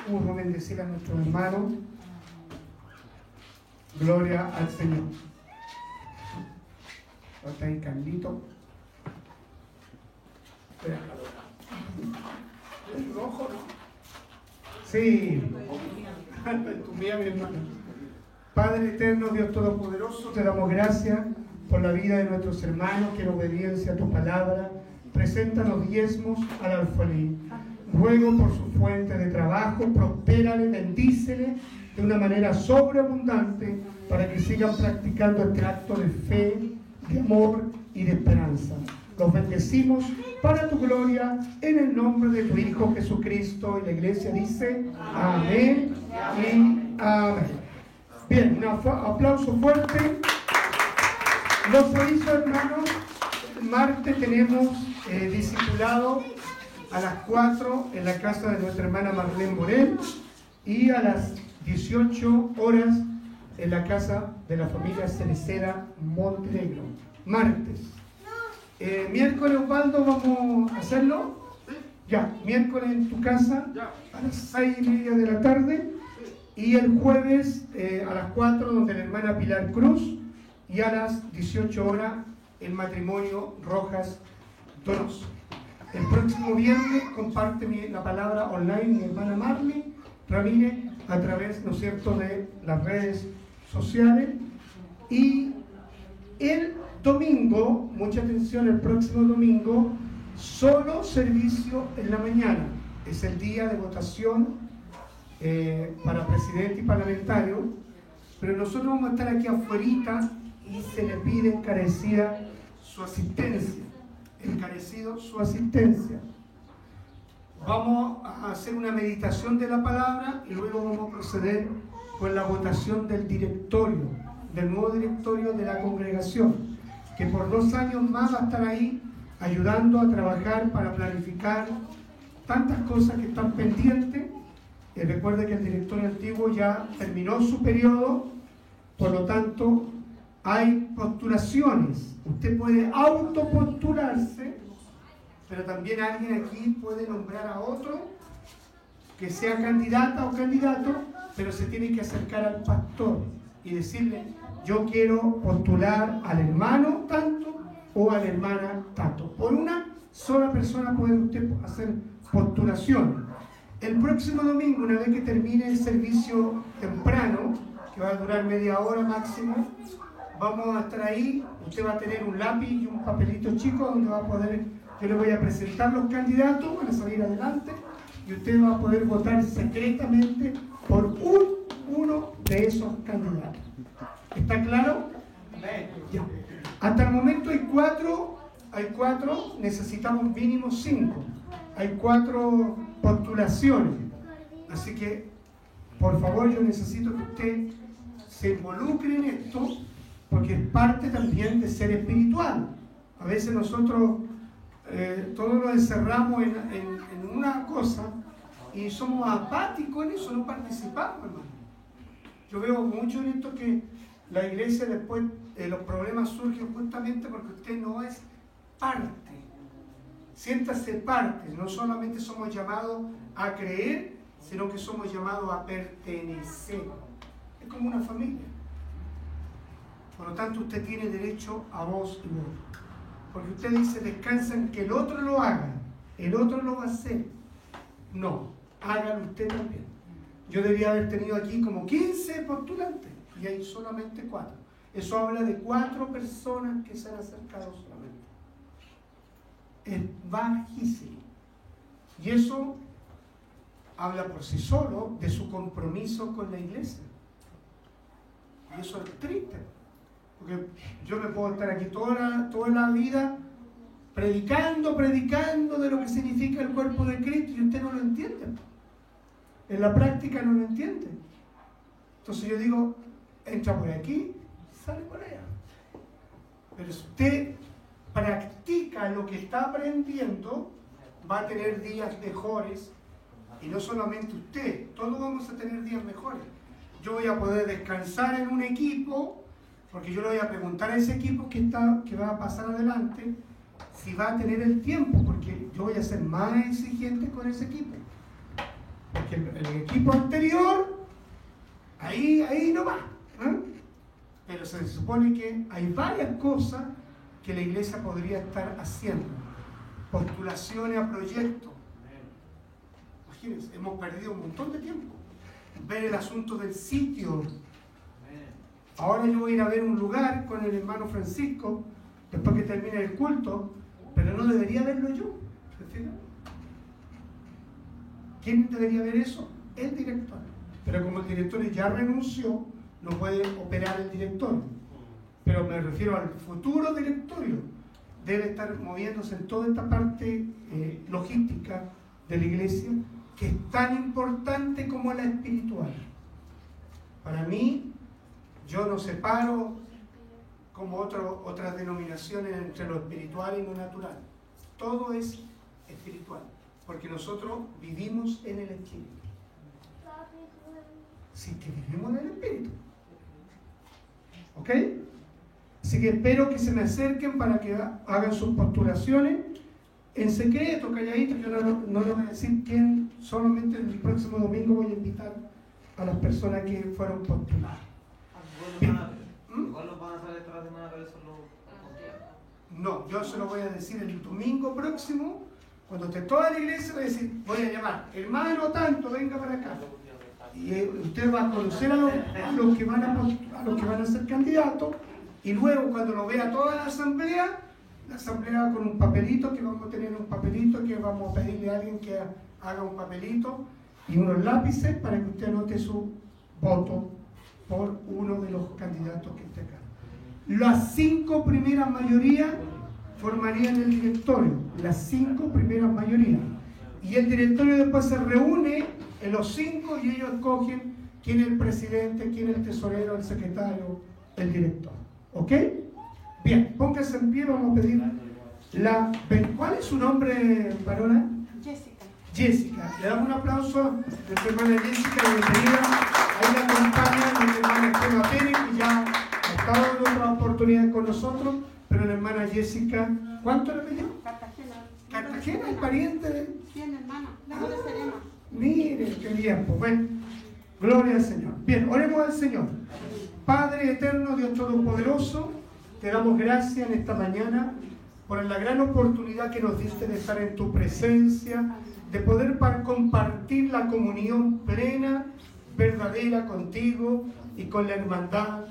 [SPEAKER 1] A bendecir a nuestros hermanos. Gloria al Señor. Está ahí Carlito. ¿Es rojo, no? Sí. Mi hermano. Padre eterno, Dios Todopoderoso, te damos gracias por la vida de nuestros hermanos que en obediencia a tu palabra presentan los diezmos al alfolí. Ruego por su fuente de trabajo, prospérale, bendícele de una manera sobreabundante para que sigan practicando este acto de fe, de amor y de esperanza. Los bendecimos para tu gloria en el nombre de tu Hijo Jesucristo. Y la iglesia dice amén y amén. Bien, un aplauso fuerte. Los servicios hermanos, martes tenemos eh, discipulado a las 4 en la casa de nuestra hermana Marlene Morel y a las 18 horas en la casa de la familia Cerecera Montenegro. Martes. Eh, miércoles, Osvaldo, vamos a hacerlo. Ya, miércoles en tu casa a las 6 y media de la tarde. Y el jueves eh, a las 4 donde la hermana Pilar Cruz. Y a las 18 horas el matrimonio Rojas Donoso. El próximo viernes comparte la palabra online mi hermana Marley Ramírez a través, ¿no cierto?, de las redes sociales. Y el domingo, mucha atención, el próximo domingo, solo servicio en la mañana. Es el día de votación eh, para presidente y parlamentario, pero nosotros vamos a estar aquí afuera y se le pide encarecida su asistencia encarecido su asistencia. Vamos a hacer una meditación de la palabra y luego vamos a proceder con la votación del directorio, del nuevo directorio de la congregación, que por dos años más va a estar ahí ayudando a trabajar para planificar tantas cosas que están pendientes. Eh, recuerde que el directorio antiguo ya terminó su periodo, por lo tanto hay postulaciones. Usted puede autopostularse, pero también alguien aquí puede nombrar a otro que sea candidata o candidato, pero se tiene que acercar al pastor y decirle, yo quiero postular al hermano tanto o a la hermana Tato. Por una sola persona puede usted hacer postulación. El próximo domingo, una vez que termine el servicio temprano, que va a durar media hora máximo, vamos a estar ahí. Usted va a tener un lápiz y un papelito chico donde va a poder, yo le voy a presentar los candidatos, van a salir adelante y usted va a poder votar secretamente por un, uno de esos candidatos. ¿Está claro? Ya. Hasta el momento hay cuatro, hay cuatro, necesitamos mínimo cinco. Hay cuatro postulaciones. Así que, por favor, yo necesito que usted se involucre en esto, porque es parte también de ser espiritual. A veces nosotros eh, todos nos encerramos en, en una cosa y somos apáticos en eso, no participamos, hermano. Yo veo mucho en esto que la iglesia después, eh, los problemas surgen justamente porque usted no es parte. Siéntase parte. No solamente somos llamados a creer, sino que somos llamados a pertenecer. Es como una familia. Por lo tanto, usted tiene derecho a voz y voto. Porque usted dice, descansa en que el otro lo haga. El otro lo va a hacer. No, hágalo usted también. Yo debería haber tenido aquí como 15 postulantes y hay solamente cuatro. Eso habla de cuatro personas que se han acercado solamente. Es bajísimo. Y eso habla por sí solo de su compromiso con la iglesia. Y eso es triste. Porque yo me puedo estar aquí toda la, toda la vida predicando, predicando de lo que significa el cuerpo de Cristo y usted no lo entiende. En la práctica no lo entiende. Entonces yo digo, entra por aquí, sale por allá. Pero si usted practica lo que está aprendiendo, va a tener días mejores. Y no solamente usted, todos vamos a tener días mejores. Yo voy a poder descansar en un equipo, porque yo le voy a preguntar a ese equipo que, está, que va a pasar adelante si va a tener el tiempo, porque yo voy a ser más exigente con ese equipo. Porque el, equipo anterior, ahí, ahí no va. ¿eh? Pero se supone que hay varias cosas que la iglesia podría estar haciendo. Postulaciones a proyectos. Imagínense, hemos perdido un montón de tiempo. Ver el asunto del sitio. Ahora yo voy a ir a ver un lugar con el hermano Francisco, después que termine el culto, pero no debería verlo yo. ¿Quién debería ver eso? El director. Pero como el director ya renunció, no puede operar el directorio. Pero me refiero al futuro directorio. Debe estar moviéndose en toda esta parte eh, logística de la iglesia, que es tan importante como la espiritual. Para mí, yo no separo como otras denominaciones entre lo espiritual y lo natural. Todo es espiritual, porque nosotros vivimos en el espíritu. Sí, que vivimos en el espíritu. ¿Ok? Así que espero que se me acerquen para que hagan sus postulaciones en secreto, calladito. Yo no, no les voy a decir quién, solamente el próximo domingo voy a invitar a las personas que fueron postuladas.
[SPEAKER 3] Igual los van a saber esta semana, pero eso no.
[SPEAKER 1] Yo se lo voy a decir el domingo próximo, cuando esté toda la iglesia, voy a decir, voy a llamar, hermano tanto, venga para acá. Y eh, usted va a conocer a los, que van a, a ser candidatos, y luego cuando lo vea toda la asamblea, la asamblea con un papelito, que vamos a tener un papelito, que vamos a pedirle a alguien que haga un papelito y unos lápices para que usted anote su voto por uno de los candidatos que esté acá. Las cinco primeras mayorías formarían el directorio, las cinco primeras mayorías. Y el directorio después se reúne en los cinco y ellos escogen quién es el presidente, quién es el tesorero, el secretario, el director. ¿Ok? Bien, póngase en pie, vamos a pedir la... ¿Cuál es su nombre, varona?
[SPEAKER 5] Jessica.
[SPEAKER 1] Jessica. Le damos un aplauso a nuestra hermana Jessica, bienvenida. Ahí la acompaña nuestra hermana Esteban Pérez, que ya estado en otra oportunidad con nosotros, pero la hermana Jessica, ¿cuánto le pidió?
[SPEAKER 5] Cartagena.
[SPEAKER 1] Cartagena, el pariente de...
[SPEAKER 5] Bien, hermana. No de Serena.
[SPEAKER 1] Mire, qué bien, pues bueno. Gloria al Señor. Bien, oremos al Señor. Padre eterno, Dios Todopoderoso, te damos gracias en esta mañana por la gran oportunidad que nos diste de estar en tu presencia, de poder par- compartir la comunión plena, verdadera contigo y con la hermandad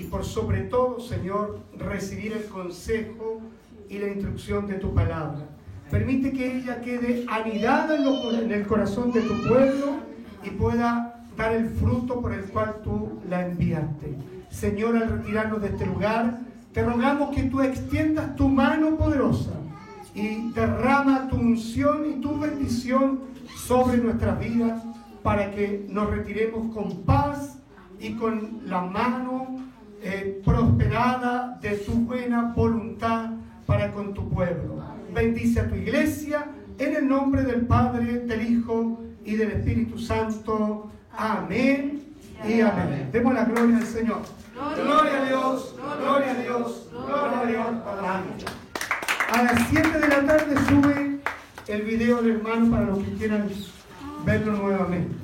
[SPEAKER 1] y por sobre todo, Señor, recibir el consejo y la instrucción de tu palabra. Permite que ella quede anidada en, el corazón de tu pueblo y pueda dar el fruto por el cual tú la enviaste. Señor, al retirarnos de este lugar, te rogamos que tú extiendas tu mano poderosa y derrama tu unción y tu bendición sobre nuestras vidas para que nos retiremos con paz y con la mano eh, prosperada de tu buena voluntad para con tu pueblo. Bendice a tu iglesia en el nombre del Padre, del Hijo y del Espíritu Santo. Amén y amén. Demos la gloria al Señor. Gloria a Dios, gloria a Dios, gloria a Dios. A las 7 de la tarde sube el video del hermano para los que quieran verlo nuevamente.